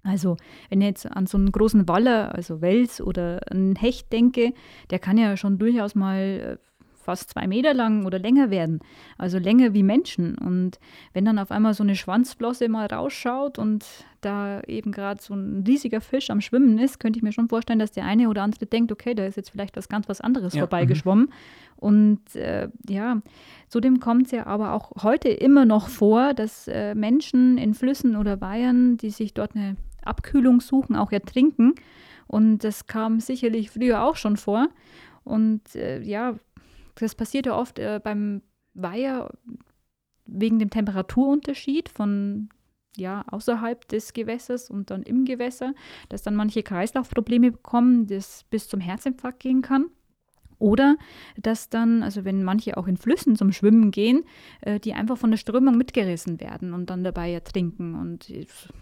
Also, wenn ich jetzt an so einen großen Waller, also Wels oder einen Hecht denke, der kann ja schon durchaus mal äh, fast zwei Meter lang oder länger werden. Also länger wie Menschen. Und wenn dann auf einmal so eine Schwanzflosse mal rausschaut und da eben gerade so ein riesiger Fisch am Schwimmen ist, könnte ich mir schon vorstellen, dass der eine oder andere denkt, okay, da ist jetzt vielleicht was ganz was anderes ja. vorbeigeschwommen. Mhm. Und äh, ja, zudem kommt es ja aber auch heute immer noch vor, dass äh, Menschen in Flüssen oder Weihern, die sich dort eine Abkühlung suchen, auch ertrinken. Und das kam sicherlich früher auch schon vor. Und äh, ja, das passiert ja oft äh, beim Weiher wegen dem Temperaturunterschied von ja, außerhalb des Gewässers und dann im Gewässer, dass dann manche Kreislaufprobleme bekommen, das bis zum Herzinfarkt gehen kann. Oder dass dann, also wenn manche auch in Flüssen zum Schwimmen gehen, äh, die einfach von der Strömung mitgerissen werden und dann dabei ertrinken. Und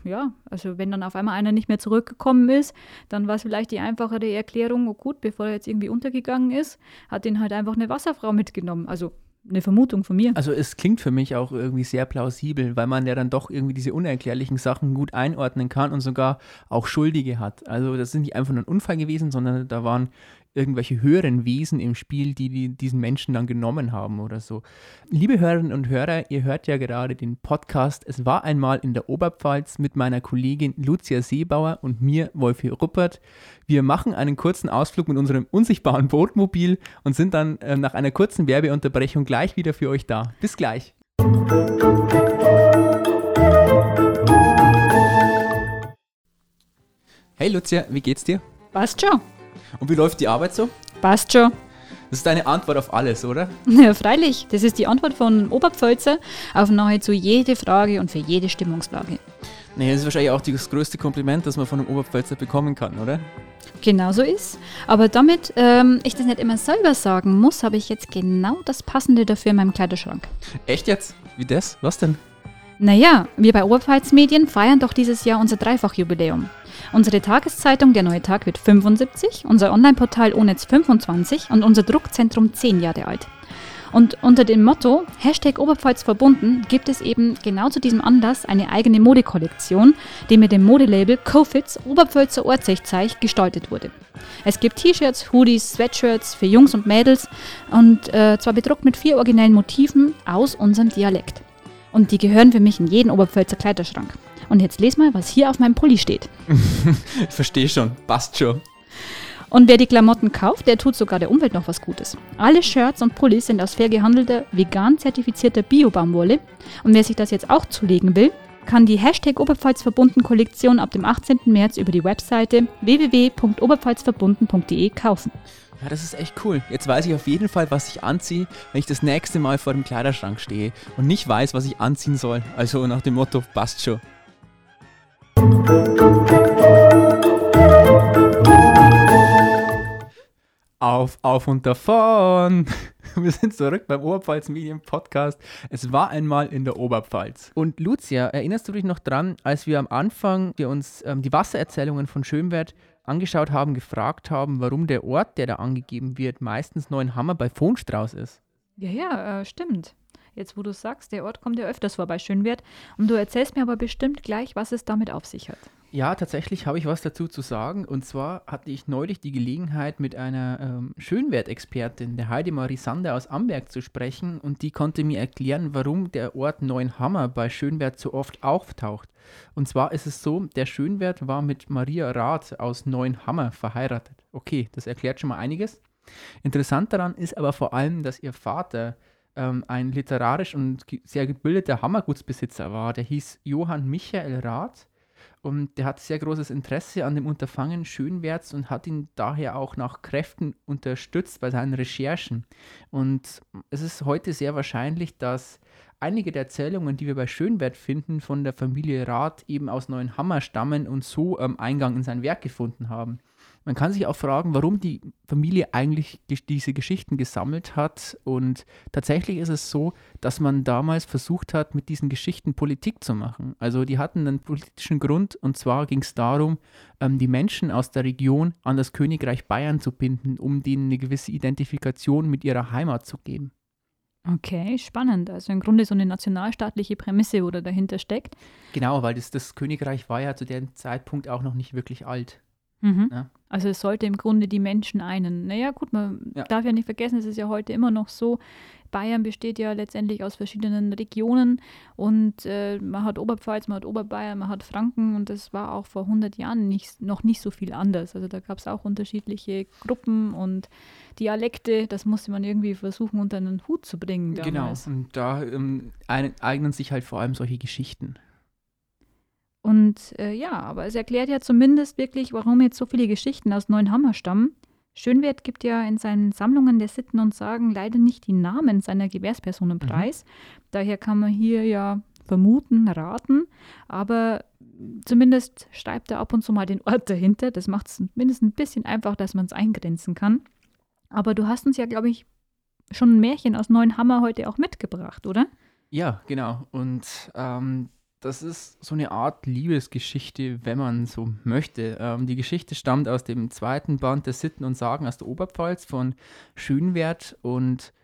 ja, also wenn dann auf einmal einer nicht mehr zurückgekommen ist, dann war es vielleicht die einfachere Erklärung, oh gut, bevor er jetzt irgendwie untergegangen ist, hat ihn halt einfach eine Wasserfrau mitgenommen. Also eine Vermutung von mir. Also es klingt für mich auch irgendwie sehr plausibel, weil man ja dann doch irgendwie diese unerklärlichen Sachen gut einordnen kann und sogar auch Schuldige hat. Also das ist nicht einfach nur ein Unfall gewesen, sondern da waren irgendwelche höheren Wesen im Spiel, die, die diesen Menschen dann genommen haben oder so. Liebe Hörerinnen und Hörer, ihr hört ja gerade den Podcast Es war einmal in der Oberpfalz mit meiner Kollegin Lucia Seebauer und mir, Wolfi Ruppert. Wir machen einen kurzen Ausflug mit unserem unsichtbaren Bootmobil und sind dann äh, nach einer kurzen Werbeunterbrechung gleich wieder für euch da. Bis gleich. Hey Lucia, wie geht's dir? Passt schon. Und wie läuft die Arbeit so? Passt schon. Das ist deine Antwort auf alles, oder? Ja, freilich. Das ist die Antwort von Oberpfälzer auf nahezu jede Frage und für jede Stimmungslage. Nee, das ist wahrscheinlich auch das größte Kompliment, das man von einem Oberpfälzer bekommen kann, oder? Genau so ist. Aber damit ähm, ich das nicht immer selber sagen muss, habe ich jetzt genau das Passende dafür in meinem Kleiderschrank. Echt jetzt? Wie das? Was denn? Naja, wir bei Oberpfalz Medien feiern doch dieses Jahr unser Dreifachjubiläum. Unsere Tageszeitung Der Neue Tag wird 75, unser Online-Portal ONETZ 25 und unser Druckzentrum 10 Jahre alt. Und unter dem Motto Hashtag Oberpfalz verbunden gibt es eben genau zu diesem Anlass eine eigene Modekollektion, die mit dem Modelabel Cofits Oberpfälzer Ortsechzeich gestaltet wurde. Es gibt T-Shirts, Hoodies, Sweatshirts für Jungs und Mädels und äh, zwar bedruckt mit vier originellen Motiven aus unserem Dialekt. Und die gehören für mich in jeden Oberpfälzer Kleiderschrank. Und jetzt les mal, was hier auf meinem Pulli steht. ich verstehe schon, passt schon. Und wer die Klamotten kauft, der tut sogar der Umwelt noch was Gutes. Alle Shirts und Pullis sind aus fair gehandelter, vegan zertifizierter Bio-Baumwolle. Und wer sich das jetzt auch zulegen will, kann die Hashtag Oberpfalzverbunden Kollektion ab dem 18. März über die Webseite www.oberpfalzverbunden.de kaufen. Ja, das ist echt cool. Jetzt weiß ich auf jeden Fall, was ich anziehe, wenn ich das nächste Mal vor dem Kleiderschrank stehe und nicht weiß, was ich anziehen soll. Also nach dem Motto, passt schon. Auf, auf und davon. Wir sind zurück beim Oberpfalz Medien Podcast. Es war einmal in der Oberpfalz. Und Lucia, erinnerst du dich noch dran, als wir am Anfang wir uns ähm, die Wassererzählungen von Schönwert angeschaut haben, gefragt haben, warum der Ort, der da angegeben wird, meistens Neuenhammer bei Fohnstrauß ist? Ja, ja, äh, stimmt. Jetzt, wo du sagst, der Ort kommt ja öfters vor bei Schönwert. Und du erzählst mir aber bestimmt gleich, was es damit auf sich hat. Ja, tatsächlich habe ich was dazu zu sagen. Und zwar hatte ich neulich die Gelegenheit, mit einer ähm, Schönwertexpertin, der Heidemarie Sander aus Amberg, zu sprechen. Und die konnte mir erklären, warum der Ort Neuenhammer bei Schönwert so oft auftaucht. Und zwar ist es so, der Schönwert war mit Maria Rath aus Neuenhammer verheiratet. Okay, das erklärt schon mal einiges. Interessant daran ist aber vor allem, dass ihr Vater ähm, ein literarisch und sehr gebildeter Hammergutsbesitzer war. Der hieß Johann Michael Rath und der hat sehr großes Interesse an dem Unterfangen Schönwärts und hat ihn daher auch nach Kräften unterstützt bei seinen Recherchen. Und es ist heute sehr wahrscheinlich, dass einige der Erzählungen, die wir bei Schönwert finden, von der Familie Rath eben aus Neuenhammer stammen und so ähm, Eingang in sein Werk gefunden haben. Man kann sich auch fragen, warum die Familie eigentlich diese Geschichten gesammelt hat. Und tatsächlich ist es so, dass man damals versucht hat, mit diesen Geschichten Politik zu machen. Also die hatten einen politischen Grund und zwar ging es darum, ähm, die Menschen aus der Region an das Königreich Bayern zu binden, um denen eine gewisse Identifikation mit ihrer Heimat zu geben. Okay, spannend. Also im Grunde so eine nationalstaatliche Prämisse, wo da dahinter steckt. Genau, weil das, das Königreich war ja zu dem Zeitpunkt auch noch nicht wirklich alt. Mhm. Ja. Also es sollte im Grunde die Menschen einen. Naja, gut, man ja. darf ja nicht vergessen, es ist ja heute immer noch so, Bayern besteht ja letztendlich aus verschiedenen Regionen und äh, man hat Oberpfalz, man hat Oberbayern, man hat Franken und das war auch vor 100 Jahren nicht, noch nicht so viel anders. Also da gab es auch unterschiedliche Gruppen und Dialekte, das musste man irgendwie versuchen unter einen Hut zu bringen. Genau, damals. Genau, und da ähm, eignen sich halt vor allem solche Geschichten. Und äh, ja, aber es erklärt ja zumindest wirklich, warum jetzt so viele Geschichten aus Neuenhammer stammen. Schönwert gibt ja in seinen Sammlungen der Sitten und Sagen leider nicht die Namen seiner Gewährspersonen mhm. preis. Mhm. Daher kann man hier ja vermuten, raten, aber zumindest schreibt er ab und zu mal den Ort dahinter. Das macht es zumindest ein bisschen einfach, dass man es eingrenzen kann. Aber du hast uns ja, glaube ich, schon ein Märchen aus Neuenhammer heute auch mitgebracht, oder? Ja, genau. Und ähm, das ist so eine Art Liebesgeschichte, wenn man so möchte. Ähm, die Geschichte stammt aus dem zweiten Band der Sitten und Sagen aus der Oberpfalz von Schönwert und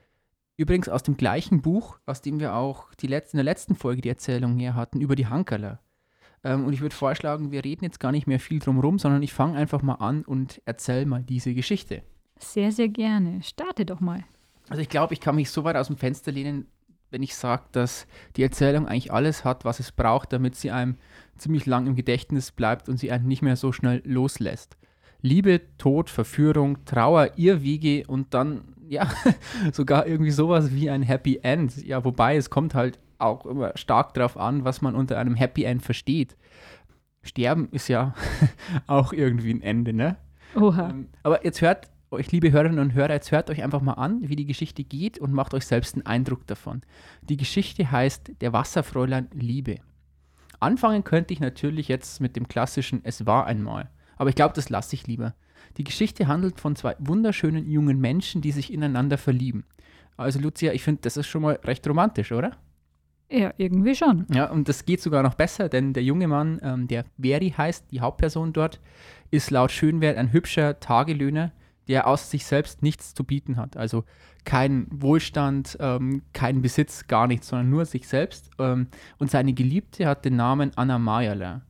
übrigens aus dem gleichen Buch, aus dem wir auch die letzte, in der letzten Folge die Erzählung her hatten, über die Hankerler. Ähm, und ich würde vorschlagen, wir reden jetzt gar nicht mehr viel drum rum, sondern ich fange einfach mal an und erzähle mal diese Geschichte. Sehr, sehr gerne. Starte doch mal. Also ich glaube, ich kann mich so weit aus dem Fenster lehnen, wenn ich sage, dass die Erzählung eigentlich alles hat, was es braucht, damit sie einem ziemlich lang im Gedächtnis bleibt und sie einen nicht mehr so schnell loslässt. Liebe, Tod, Verführung, Trauer, Irrwege und dann, ja, sogar irgendwie sowas wie ein Happy End. Ja, wobei es kommt halt auch immer stark darauf an, was man unter einem Happy End versteht. Sterben ist ja auch irgendwie ein Ende, ne? Oha. Ähm, aber jetzt hört euch, liebe Hörerinnen und Hörer, jetzt hört euch einfach mal an, wie die Geschichte geht und macht euch selbst einen Eindruck davon. Die Geschichte heißt Der Wasserfräulein Liebe. Anfangen könnte ich natürlich jetzt mit dem klassischen Es war einmal. Aber ich glaube, das lasse ich lieber. Die Geschichte handelt von zwei wunderschönen jungen Menschen, die sich ineinander verlieben. Also Lucia, ich finde, das ist schon mal recht romantisch, oder? Ja, irgendwie schon. Ja, und das geht sogar noch besser, denn der junge Mann, ähm, der Veri heißt, die Hauptperson dort, ist laut Schönwert ein hübscher Tagelöhner, der aus sich selbst nichts zu bieten hat. Also kein Wohlstand, ähm, kein Besitz, gar nichts, sondern nur sich selbst. Ähm, und seine Geliebte hat den Namen Anna Mayerler.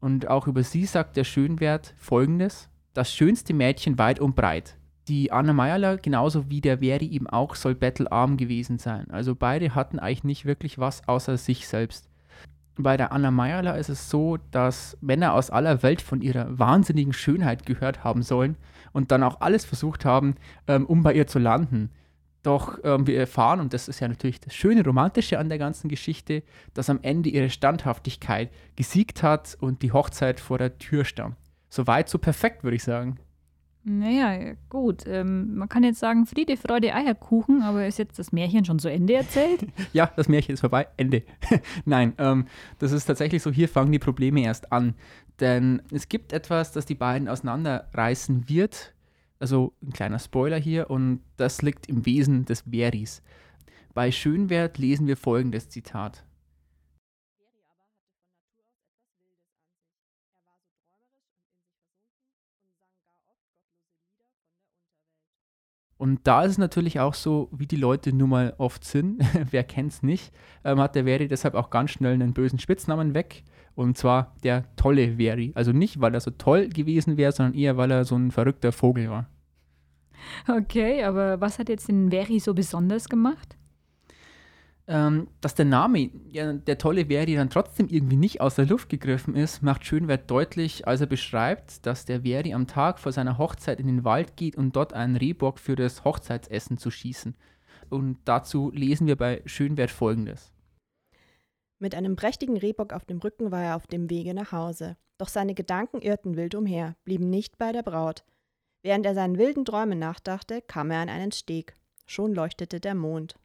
Und auch über sie sagt der Schönwert folgendes: Das schönste Mädchen weit und breit. Die Anna Mayerler, genauso wie der Veri eben auch, soll bettelarm gewesen sein. Also beide hatten eigentlich nicht wirklich was außer sich selbst. Bei der Anna Mayerler ist es so, dass Männer aus aller Welt von ihrer wahnsinnigen Schönheit gehört haben sollen und dann auch alles versucht haben, ähm, um bei ihr zu landen. Doch ähm, wir erfahren, und das ist ja natürlich das schöne Romantische an der ganzen Geschichte, dass am Ende ihre Standhaftigkeit gesiegt hat und die Hochzeit vor der Tür stand. Soweit, so perfekt, würde ich sagen. Naja, gut. Ähm, man kann jetzt sagen, Friede, Freude, Eierkuchen, aber ist jetzt das Märchen schon zu Ende erzählt? ja, das Märchen ist vorbei. Ende. Nein, ähm, das ist tatsächlich so, hier fangen die Probleme erst an. Denn es gibt etwas, das die beiden auseinanderreißen wird. Also ein kleiner Spoiler hier und das liegt im Wesen des Veris. Bei Schönwert lesen wir folgendes Zitat. Und da ist es natürlich auch so, wie die Leute nun mal oft sind, wer kennt es nicht, ähm, hat der Veri deshalb auch ganz schnell einen bösen Spitznamen weg. Und zwar der tolle Veri. Also nicht, weil er so toll gewesen wäre, sondern eher, weil er so ein verrückter Vogel war. Okay, aber was hat jetzt den Veri so besonders gemacht? Ähm, dass der Name, ja, der tolle Veri, dann trotzdem irgendwie nicht aus der Luft gegriffen ist, macht Schönwert deutlich, als er beschreibt, dass der Veri am Tag vor seiner Hochzeit in den Wald geht, um dort einen Rehbock für das Hochzeitsessen zu schießen. Und dazu lesen wir bei Schönwert folgendes. Mit einem prächtigen Rehbock auf dem Rücken war er auf dem Wege nach Hause. Doch seine Gedanken irrten wild umher, blieben nicht bei der Braut. Während er seinen wilden Träumen nachdachte, kam er an einen Steg. Schon leuchtete der Mond.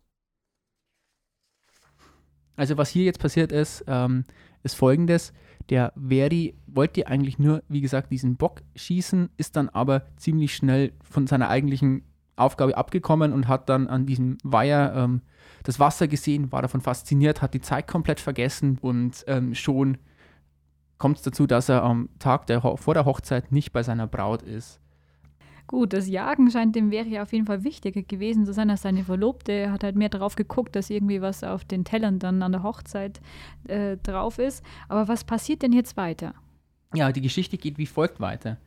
Also was hier jetzt passiert ist, ähm, ist folgendes. Der Veri wollte eigentlich nur, wie gesagt, diesen Bock schießen, ist dann aber ziemlich schnell von seiner eigentlichen Aufgabe abgekommen und hat dann an diesem Weiher ähm, das Wasser gesehen, war davon fasziniert, hat die Zeit komplett vergessen und ähm, schon kommt es dazu, dass er am Tag der, vor der Hochzeit nicht bei seiner Braut ist. Gut, das Jagen scheint dem ja auf jeden Fall wichtiger gewesen zu sein als seine Verlobte. hat halt mehr darauf geguckt, dass irgendwie was auf den Tellern dann an der Hochzeit äh, drauf ist. Aber was passiert denn jetzt weiter? Ja, die Geschichte geht wie folgt weiter.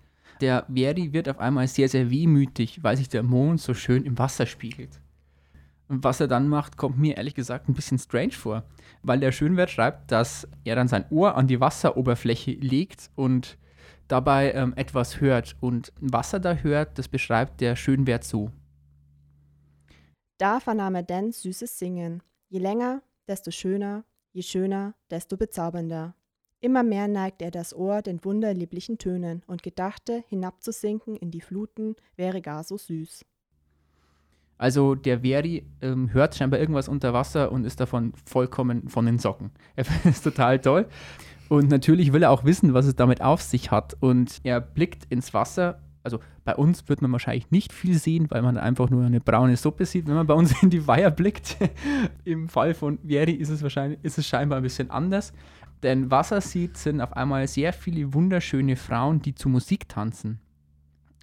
Der Veri wird auf einmal sehr, sehr wehmütig, weil sich der Mond so schön im Wasser spiegelt. Und was er dann macht, kommt mir ehrlich gesagt ein bisschen strange vor, weil der Schönwert schreibt, dass er dann sein Ohr an die Wasseroberfläche legt und dabei ähm, etwas hört. Und was er da hört, das beschreibt der Schönwert so. Da vernahm er denn süßes Singen. Je länger, desto schöner, je schöner, desto bezaubernder. Immer mehr neigte er das Ohr den wunderlieblichen Tönen und gedachte, hinabzusinken in die Fluten wäre gar so süß. Also der Veri ähm, hört scheinbar irgendwas unter Wasser und ist davon vollkommen von den Socken. Er findet es total toll. Und natürlich will er auch wissen, was es damit auf sich hat. Und er blickt ins Wasser. Also bei uns wird man wahrscheinlich nicht viel sehen, weil man einfach nur eine braune Suppe sieht, wenn man bei uns in die Weiher blickt. Im Fall von Vieri ist es wahrscheinlich, ist es scheinbar ein bisschen anders. Denn was er sieht, sind auf einmal sehr viele wunderschöne Frauen, die zu Musik tanzen.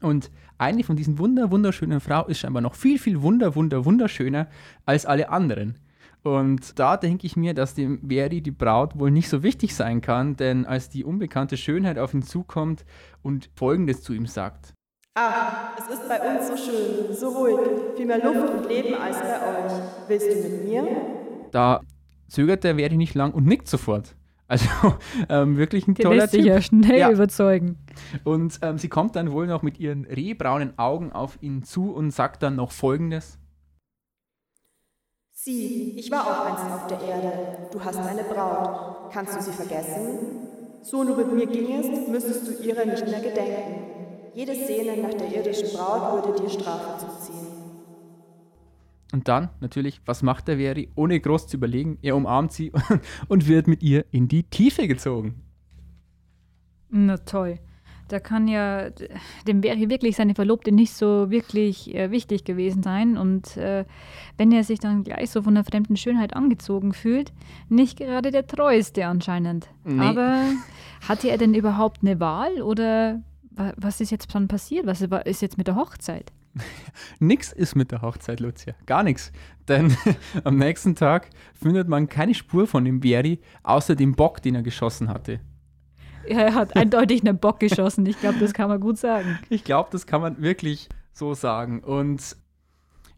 Und eine von diesen wunder, wunderschönen Frauen ist scheinbar noch viel, viel wunder, wunder, wunderschöner als alle anderen. Und da denke ich mir, dass dem Veri die Braut wohl nicht so wichtig sein kann, denn als die unbekannte Schönheit auf ihn zukommt und Folgendes zu ihm sagt. Ach, es ist bei uns so schön, so ruhig, viel mehr Luft und Leben als bei euch. Willst du mit mir? Da zögert der Veri nicht lang und nickt sofort. Also ähm, wirklich ein Der toller lässt sich Typ. ja schnell Ja. überzeugen. Und ähm, sie kommt dann wohl noch mit ihren rehbraunen Augen auf ihn zu und sagt dann noch Folgendes. Sieh, ich war auch einst auf der Erde. Du hast eine Braut. Kannst du sie vergessen? So du mit mir gingest, müsstest du ihrer nicht mehr gedenken. Jede Szene nach der irdischen Braut würde dir Strafe zuziehen. Und dann, natürlich, was macht der Veri? Ohne groß zu überlegen, er umarmt sie und wird mit ihr in die Tiefe gezogen. Na toll. Da kann ja dem wäre wirklich seine Verlobte nicht so wirklich äh, wichtig gewesen sein. Und äh, wenn er sich dann gleich so von der fremden Schönheit angezogen fühlt, nicht gerade der treueste anscheinend. Nee. Aber hatte er denn überhaupt eine Wahl oder was ist jetzt dann passiert? Was ist jetzt mit der Hochzeit? nix ist mit der Hochzeit, Lucia. Gar nichts. Denn am nächsten Tag findet man keine Spur von dem Veri, außer dem Bock, den er geschossen hatte. Er hat eindeutig einen Bock geschossen. Ich glaube, das kann man gut sagen. Ich glaube, das kann man wirklich so sagen. Und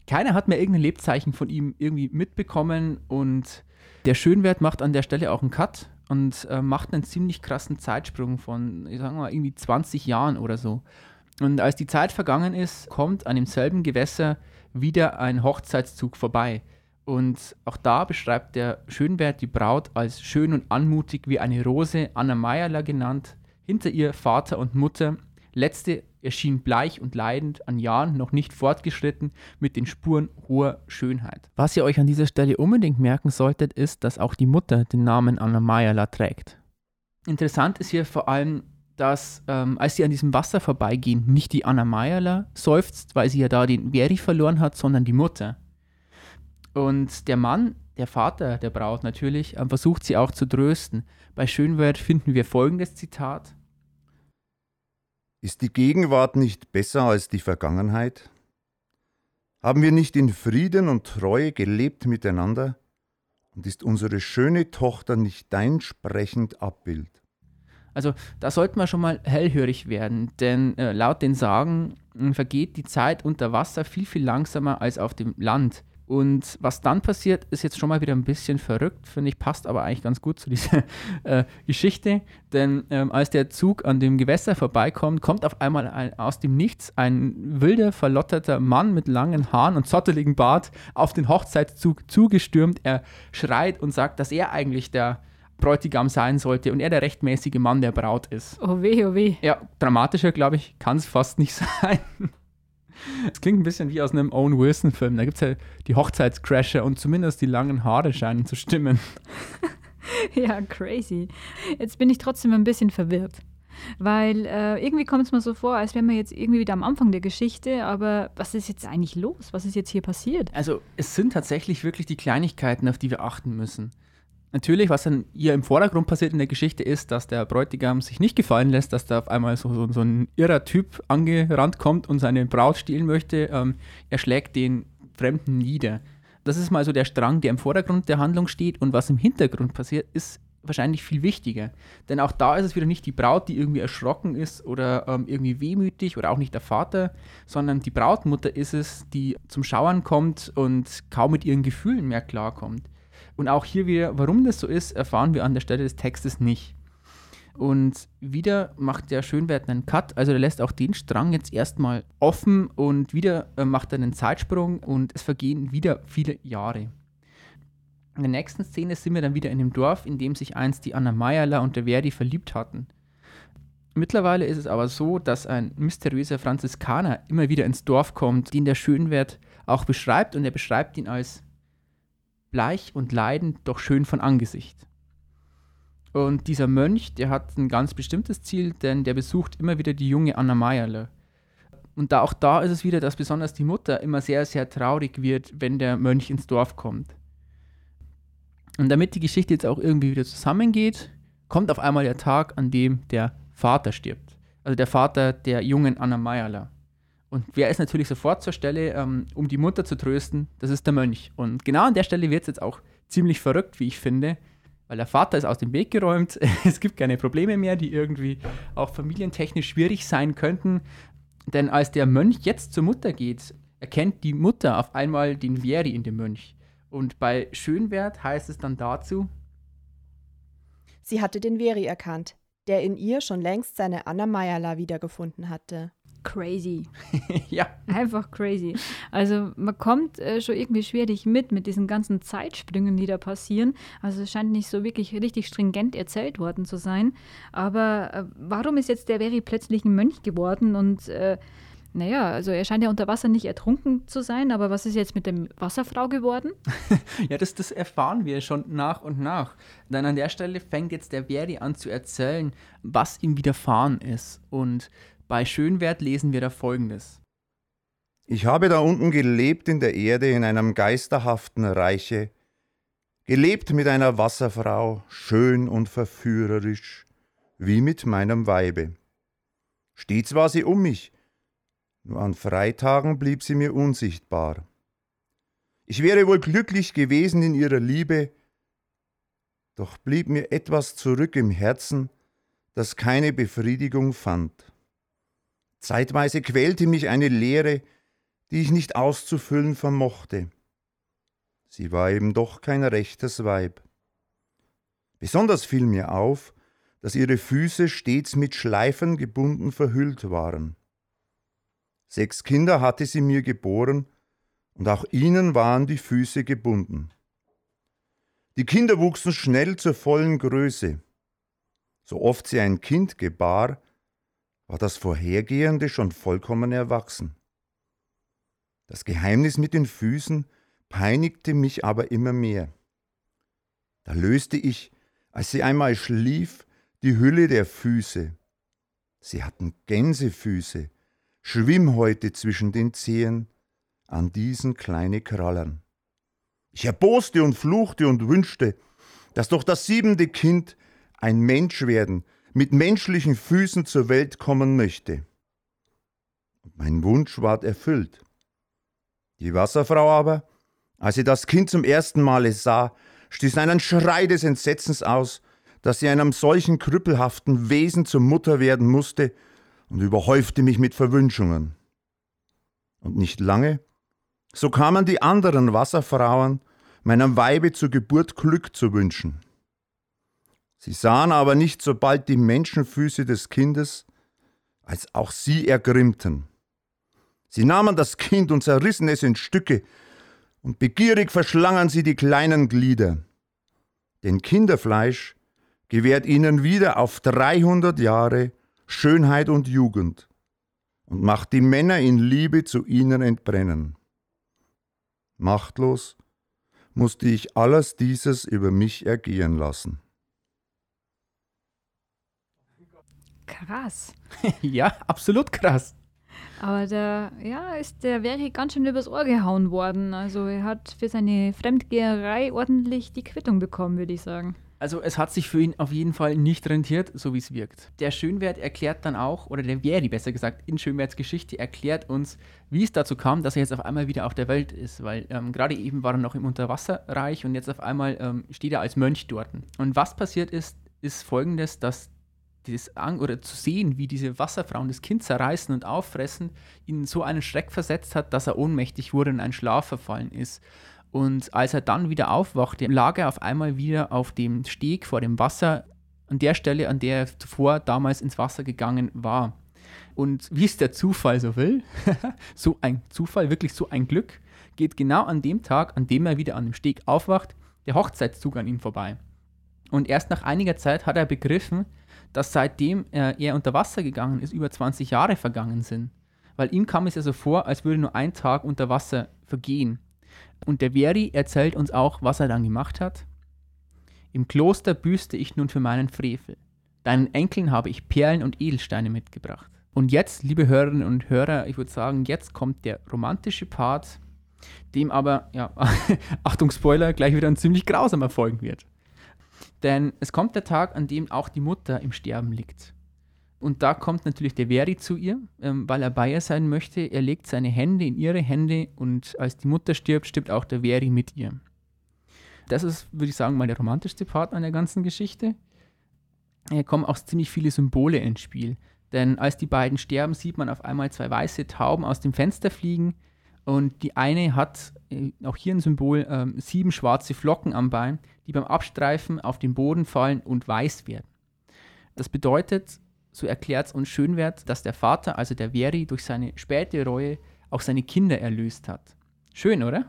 keiner hat mehr irgendein Lebzeichen von ihm irgendwie mitbekommen. Und der Schönwert macht an der Stelle auch einen Cut und äh, macht einen ziemlich krassen Zeitsprung von, ich sag mal, irgendwie 20 Jahren oder so. Und als die Zeit vergangen ist, kommt an demselben Gewässer wieder ein Hochzeitszug vorbei. Und auch da beschreibt der Schönwert die Braut als schön und anmutig wie eine Rose, Anna Meierler genannt, hinter ihr Vater und Mutter. Letzte erschien bleich und leidend, an Jahren noch nicht fortgeschritten, mit den Spuren hoher Schönheit. Was ihr euch an dieser Stelle unbedingt merken solltet, ist, dass auch die Mutter den Namen Anna Meierler trägt. Interessant ist hier vor allem, dass ähm, als sie an diesem Wasser vorbeigehen, nicht die Anna Meierler seufzt, weil sie ja da den Veri verloren hat, sondern die Mutter. Und der Mann, der Vater der Braut natürlich, äh, versucht sie auch zu trösten. Bei Schönwert finden wir folgendes Zitat. Ist die Gegenwart nicht besser als die Vergangenheit? Haben wir nicht in Frieden und Treue gelebt miteinander? Und ist unsere schöne Tochter nicht dein sprechend Abbild? Also da sollten wir schon mal hellhörig werden, denn äh, laut den Sagen vergeht die Zeit unter Wasser viel, viel langsamer als auf dem Land. Und was dann passiert, ist jetzt schon mal wieder ein bisschen verrückt, finde ich, passt aber eigentlich ganz gut zu dieser äh, Geschichte. Denn ähm, als der Zug an dem Gewässer vorbeikommt, kommt auf einmal ein, aus dem Nichts ein wilder, verlotterter Mann mit langen Haaren und zotteligem Bart auf den Hochzeitszug zugestürmt. Er schreit und sagt, dass er eigentlich der Bräutigam sein sollte und er der rechtmäßige Mann der Braut ist. Oh weh, oh weh. Ja, dramatischer, glaube ich, kann es fast nicht sein. Es klingt ein bisschen wie aus einem Owen Wilson-Film. Da gibt es ja die Hochzeitscrasher und zumindest die langen Haare scheinen zu stimmen. ja, crazy. Jetzt bin ich trotzdem ein bisschen verwirrt. Weil äh, irgendwie kommt es mir so vor, als wären wir jetzt irgendwie wieder am Anfang der Geschichte, aber was ist jetzt eigentlich los? Was ist jetzt hier passiert? Also, es sind tatsächlich wirklich die Kleinigkeiten, auf die wir achten müssen. Natürlich, was dann hier im Vordergrund passiert in der Geschichte ist, dass der Bräutigam sich nicht gefallen lässt, dass da auf einmal so, so, so ein irrer Typ angerannt kommt und seine Braut stehlen möchte. Ähm, er schlägt den Fremden nieder. Das ist mal so der Strang, der im Vordergrund der Handlung steht und was im Hintergrund passiert, ist wahrscheinlich viel wichtiger. Denn auch da ist es wieder nicht die Braut, die irgendwie erschrocken ist oder ähm, irgendwie wehmütig oder auch nicht der Vater, sondern die Brautmutter ist es, die zum Schauern kommt und kaum mit ihren Gefühlen mehr klarkommt. Und auch hier wieder, warum das so ist, erfahren wir an der Stelle des Textes nicht. Und wieder macht der Schönwert einen Cut, also er lässt auch den Strang jetzt erstmal offen und wieder äh, macht er einen Zeitsprung und es vergehen wieder viele Jahre. In der nächsten Szene sind wir dann wieder in dem Dorf, in dem sich einst die Anna Meierler und der Verdi verliebt hatten. Mittlerweile ist es aber so, dass ein mysteriöser Franziskaner immer wieder ins Dorf kommt, den der Schönwert auch beschreibt und er beschreibt ihn als bleich und leidend, doch schön von Angesicht. Und dieser Mönch, der hat ein ganz bestimmtes Ziel, denn der besucht immer wieder die junge Anna Meierle. Und da auch da ist es wieder, dass besonders die Mutter immer sehr, sehr traurig wird, wenn der Mönch ins Dorf kommt. Und damit die Geschichte jetzt auch irgendwie wieder zusammengeht, kommt auf einmal der Tag, an dem der Vater stirbt. Also der Vater der jungen Anna Meierle. Und wer ist natürlich sofort zur Stelle, ähm, um die Mutter zu trösten? Das ist der Mönch. Und genau an der Stelle wird es jetzt auch ziemlich verrückt, wie ich finde, weil der Vater ist aus dem Weg geräumt. es gibt keine Probleme mehr, die irgendwie auch familientechnisch schwierig sein könnten. Denn als der Mönch jetzt zur Mutter geht, erkennt die Mutter auf einmal den Veri in dem Mönch. Und bei Schönwert heißt es dann dazu, Sie hatte den Veri erkannt, der in ihr schon längst seine Anna Meierla wiedergefunden hatte. Crazy. ja. Einfach crazy. Also man kommt äh, schon irgendwie schwierig mit mit diesen ganzen Zeitsprüngen, die da passieren. Also es scheint nicht so wirklich richtig stringent erzählt worden zu sein. Aber äh, warum ist jetzt der Veri plötzlich ein Mönch geworden und äh, naja, also er scheint ja unter Wasser nicht ertrunken zu sein, aber was ist jetzt mit dem Wasserfrau geworden? ja, das, das erfahren wir schon nach und nach. Denn an der Stelle fängt jetzt der Verdi an zu erzählen, was ihm widerfahren ist. Und bei Schönwert lesen wir da folgendes. Ich habe da unten gelebt in der Erde in einem geisterhaften Reiche, gelebt mit einer Wasserfrau, schön und verführerisch, wie mit meinem Weibe. Stets war sie um mich, nur an Freitagen blieb sie mir unsichtbar. Ich wäre wohl glücklich gewesen in ihrer Liebe, doch blieb mir etwas zurück im Herzen, das keine Befriedigung fand. Zeitweise quälte mich eine Leere, die ich nicht auszufüllen vermochte. Sie war eben doch kein rechtes Weib. Besonders fiel mir auf, dass ihre Füße stets mit Schleifen gebunden verhüllt waren. Sechs Kinder hatte sie mir geboren, und auch ihnen waren die Füße gebunden. Die Kinder wuchsen schnell zur vollen Größe. So oft sie ein Kind gebar, war das Vorhergehende schon vollkommen erwachsen. Das Geheimnis mit den Füßen peinigte mich aber immer mehr. Da löste ich, als sie einmal schlief, die Hülle der Füße. Sie hatten Gänsefüße, Schwimmhäute zwischen den Zehen, an diesen kleine Krallern. Ich erboste und fluchte und wünschte, dass doch das siebente Kind ein Mensch werden, mit menschlichen Füßen zur Welt kommen möchte. Mein Wunsch ward erfüllt. Die Wasserfrau aber, als sie das Kind zum ersten Male sah, stieß einen Schrei des Entsetzens aus, dass sie einem solchen krüppelhaften Wesen zur Mutter werden musste und überhäufte mich mit Verwünschungen. Und nicht lange, so kamen die anderen Wasserfrauen, meinem Weibe zur Geburt Glück zu wünschen. Sie sahen aber nicht so bald die Menschenfüße des Kindes, als auch sie ergrimmten. Sie nahmen das Kind und zerrissen es in Stücke, und begierig verschlangen sie die kleinen Glieder. Denn Kinderfleisch gewährt ihnen wieder auf 300 Jahre Schönheit und Jugend und macht die Männer in Liebe zu ihnen entbrennen. Machtlos musste ich alles dieses über mich ergehen lassen. Krass. ja, absolut krass. Aber da ja, ist der Veri ganz schön übers Ohr gehauen worden. Also er hat für seine Fremdgeherei ordentlich die Quittung bekommen, würde ich sagen. Also es hat sich für ihn auf jeden Fall nicht rentiert, so wie es wirkt. Der Schönwert erklärt dann auch, oder der Veri besser gesagt, in Schönwerts Geschichte erklärt uns, wie es dazu kam, dass er jetzt auf einmal wieder auf der Welt ist. Weil ähm, gerade eben war er noch im Unterwasserreich und jetzt auf einmal ähm, steht er als Mönch dort. Und was passiert ist, ist folgendes, dass dieses Ang oder zu sehen, wie diese Wasserfrauen das Kind zerreißen und auffressen, ihn so einen Schreck versetzt hat, dass er ohnmächtig wurde und in einen Schlaf verfallen ist. Und als er dann wieder aufwachte, lag er auf einmal wieder auf dem Steg vor dem Wasser, an der Stelle, an der er zuvor damals ins Wasser gegangen war. Und wie es der Zufall so will, so ein Zufall, wirklich so ein Glück, geht genau an dem Tag, an dem er wieder an dem Steg aufwacht, der Hochzeitszug an ihm vorbei. Und erst nach einiger Zeit hat er begriffen, dass seitdem er, er unter Wasser gegangen ist, über 20 Jahre vergangen sind. Weil ihm kam es ja so vor, als würde nur ein Tag unter Wasser vergehen. Und der Veri erzählt uns auch, was er dann gemacht hat. Im Kloster büßte ich nun für meinen Frevel. Deinen Enkeln habe ich Perlen und Edelsteine mitgebracht. Und jetzt, liebe Hörerinnen und Hörer, ich würde sagen, jetzt kommt der romantische Part, dem aber, ja, Achtung Spoiler, gleich wieder ein ziemlich grausamer folgen wird. Denn es kommt der Tag, an dem auch die Mutter im Sterben liegt. Und da kommt natürlich der Veri zu ihr, ähm, weil er bei ihr sein möchte. Er legt seine Hände in ihre Hände und als die Mutter stirbt, stirbt auch der Veri mit ihr. Das ist, würde ich sagen, mal der romantischste Part an der ganzen Geschichte. Hier kommen auch ziemlich viele Symbole ins Spiel. Denn als die beiden sterben, sieht man auf einmal zwei weiße Tauben aus dem Fenster fliegen. Und die eine hat, äh, auch hier ein Symbol, äh, sieben schwarze Flocken am Bein, die beim Abstreifen auf den Boden fallen und weiß werden. Das bedeutet, so erklärt es uns Schönwert, dass der Vater, also der Veri, durch seine späte Reue auch seine Kinder erlöst hat. Schön, oder?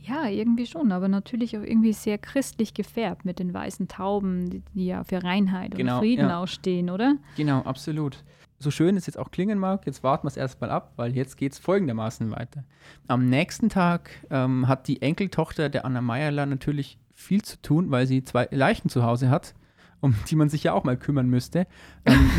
Ja, irgendwie schon, aber natürlich auch irgendwie sehr christlich gefärbt mit den weißen Tauben, die, die ja für Reinheit Genau, und Frieden ja. ausstehen, oder? Genau, absolut. So schön es jetzt auch klingen mag, jetzt warten wir es erstmal ab, weil jetzt geht es folgendermaßen weiter. Am nächsten Tag ähm, hat die Enkeltochter der Anna Meierler natürlich viel zu tun, weil sie zwei Leichen zu Hause hat, um die man sich ja auch mal kümmern müsste. Ähm,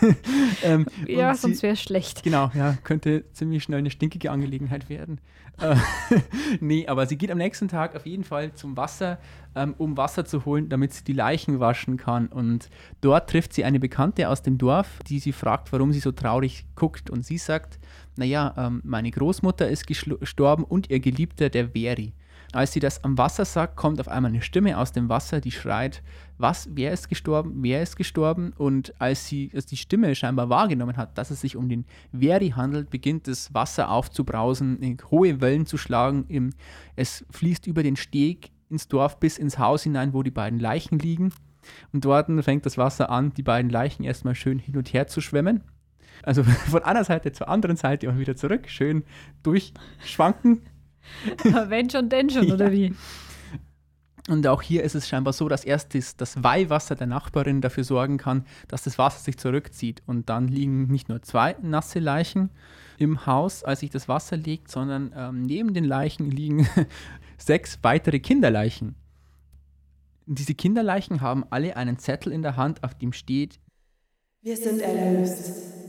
ähm, Ja, sonst wäre es schlecht. Genau, ja, könnte ziemlich schnell eine stinkige Angelegenheit werden. Äh, nee, aber sie geht am nächsten Tag auf jeden Fall zum Wasser, ähm, um Wasser zu holen, damit sie die Leichen waschen kann. Und dort trifft sie eine Bekannte aus dem Dorf, die sie fragt, warum sie so traurig guckt. Und sie sagt, naja, ähm, meine Großmutter ist gestorben und ihr Geliebter, der Veri. Als sie das am Wasser sagt, kommt auf einmal eine Stimme aus dem Wasser, die schreit, was, wer ist gestorben, wer ist gestorben? Und als sie als die Stimme scheinbar wahrgenommen hat, dass es sich um den Veri handelt, beginnt das Wasser aufzubrausen, in hohe Wellen zu schlagen. Im, es fließt über den Steg ins Dorf bis ins Haus hinein, wo die beiden Leichen liegen. Und dort fängt das Wasser an, die beiden Leichen erstmal schön hin und her zu schwemmen. Also von einer Seite zur anderen Seite und wieder zurück, schön durchschwanken. Wenn schon, denn schon, oder wie? Und auch hier ist es scheinbar so, dass erst das, das Weihwasser der Nachbarin dafür sorgen kann, dass das Wasser sich zurückzieht. Und dann liegen nicht nur zwei nasse Leichen im Haus, als sich das Wasser legt, sondern ähm, neben den Leichen liegen sechs weitere Kinderleichen. Diese Kinderleichen haben alle einen Zettel in der Hand, auf dem steht, Wir sind erlöst.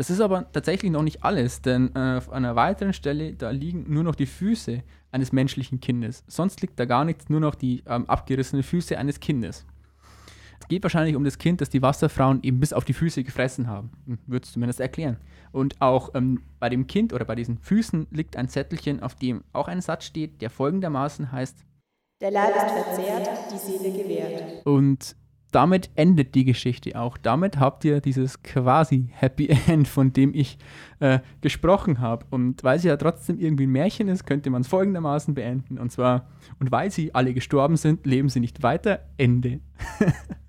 Das ist aber tatsächlich noch nicht alles, denn äh, auf einer weiteren Stelle, da liegen nur noch die Füße eines menschlichen Kindes. Sonst liegt da gar nichts, nur noch die ähm, abgerissenen Füße eines Kindes. Es geht wahrscheinlich um das Kind, das die Wasserfrauen eben bis auf die Füße gefressen haben. Hm, Würde es zumindest erklären. Und auch ähm, bei dem Kind oder bei diesen Füßen liegt ein Zettelchen, auf dem auch ein Satz steht, der folgendermaßen heißt, Der Leib ist verzehrt, die Seele gewährt. Und damit endet die Geschichte auch. Damit habt ihr dieses quasi Happy End, von dem ich äh, gesprochen habe. Und weil sie ja trotzdem irgendwie ein Märchen ist, könnte man es folgendermaßen beenden. Und zwar, und weil sie alle gestorben sind, leben sie nicht weiter. Ende.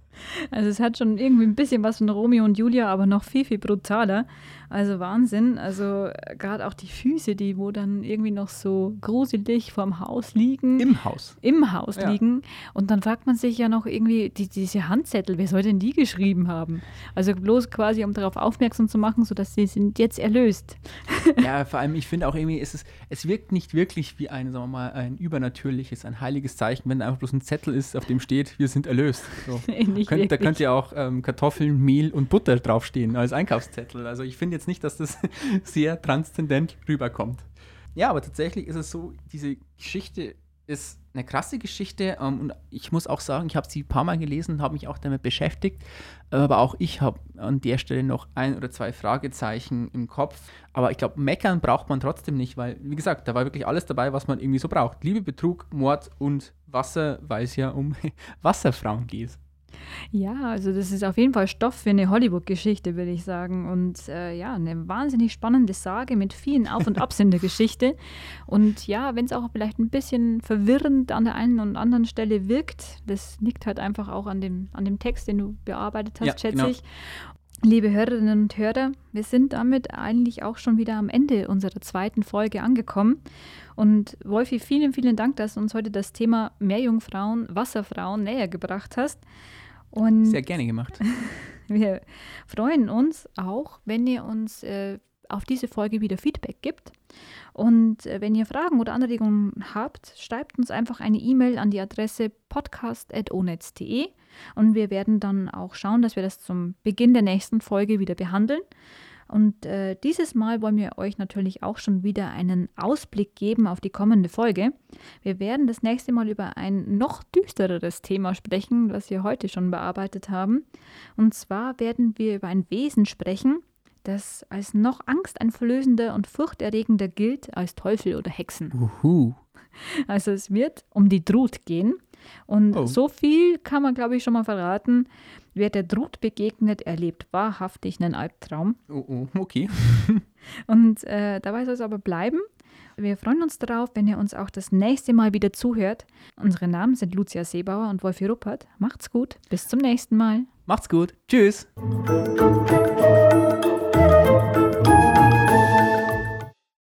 Also es hat schon irgendwie ein bisschen was von Romeo und Julia, aber noch viel, viel brutaler. Also Wahnsinn. Also äh, gerade auch die Füße, die wo dann irgendwie noch so gruselig vorm Haus liegen. Im Haus. im Haus Ja. liegen. Und dann fragt man sich ja noch irgendwie, die, diese Handzettel, wer soll denn die geschrieben haben? Also bloß quasi, um darauf aufmerksam zu machen, sodass sie sind jetzt erlöst. Ja, vor allem, ich finde auch irgendwie, es, ist, es wirkt nicht wirklich wie ein, sagen wir mal, ein übernatürliches, ein heiliges Zeichen, wenn da einfach bloß ein Zettel ist, auf dem steht, wir sind erlöst. So. Nicht Könnt, da wirklich. könnt ihr auch ähm, Kartoffeln, Mehl und Butter draufstehen als Einkaufszettel. Also ich finde jetzt nicht, dass das sehr transzendent rüberkommt. Ja, aber tatsächlich ist es so, diese Geschichte ist eine krasse Geschichte ähm, und ich muss auch sagen, ich habe sie ein paar Mal gelesen, habe mich auch damit beschäftigt, aber auch ich habe an der Stelle noch ein oder zwei Fragezeichen im Kopf. Aber ich glaube, meckern braucht man trotzdem nicht, weil, wie gesagt, da war wirklich alles dabei, was man irgendwie so braucht. Liebe, Betrug, Mord und Wasser, weil es ja um Wasserfrauen geht. Ja, also das ist auf jeden Fall Stoff für eine Hollywood-Geschichte, würde ich sagen. Und äh, ja, eine wahnsinnig spannende Sage mit vielen Auf- und Abs in der Geschichte. Und ja, wenn es auch vielleicht ein bisschen verwirrend an der einen und anderen Stelle wirkt, das liegt halt einfach auch an dem, an dem Text, den du bearbeitet hast, Ja, schätze genau. ich. Liebe Hörerinnen und Hörer, wir sind damit eigentlich auch schon wieder am Ende unserer zweiten Folge angekommen. Und Wolfi, vielen, vielen Dank, dass du uns heute das Thema Meerjungfrauen, Wasserfrauen näher gebracht hast. Und Sehr gerne gemacht. wir freuen uns auch, wenn ihr uns äh, auf diese Folge wieder Feedback gibt. Und äh, wenn ihr Fragen oder Anregungen habt, schreibt uns einfach eine E-Mail an die Adresse podcast.onetz.de und wir werden dann auch schauen, dass wir das zum Beginn der nächsten Folge wieder behandeln. Und äh, dieses Mal wollen wir euch natürlich auch schon wieder einen Ausblick geben auf die kommende Folge. Wir werden das nächste Mal über ein noch düstereres Thema sprechen, was wir heute schon bearbeitet haben. Und zwar werden wir über ein Wesen sprechen, das als noch angsteinflößender und furchterregender gilt als Teufel oder Hexen. Uhu. Also es wird um die Drut gehen. Und Oh. so viel kann man, glaube ich, schon mal verraten. Wer der Drut begegnet, erlebt wahrhaftig einen Albtraum. Oh, oh, okay. Und äh, dabei soll es aber bleiben. Wir freuen uns darauf, wenn ihr uns auch das nächste Mal wieder zuhört. Unsere Namen sind Lucia Seebauer und Wolfi Ruppert. Macht's gut. Bis zum nächsten Mal. Macht's gut. Tschüss.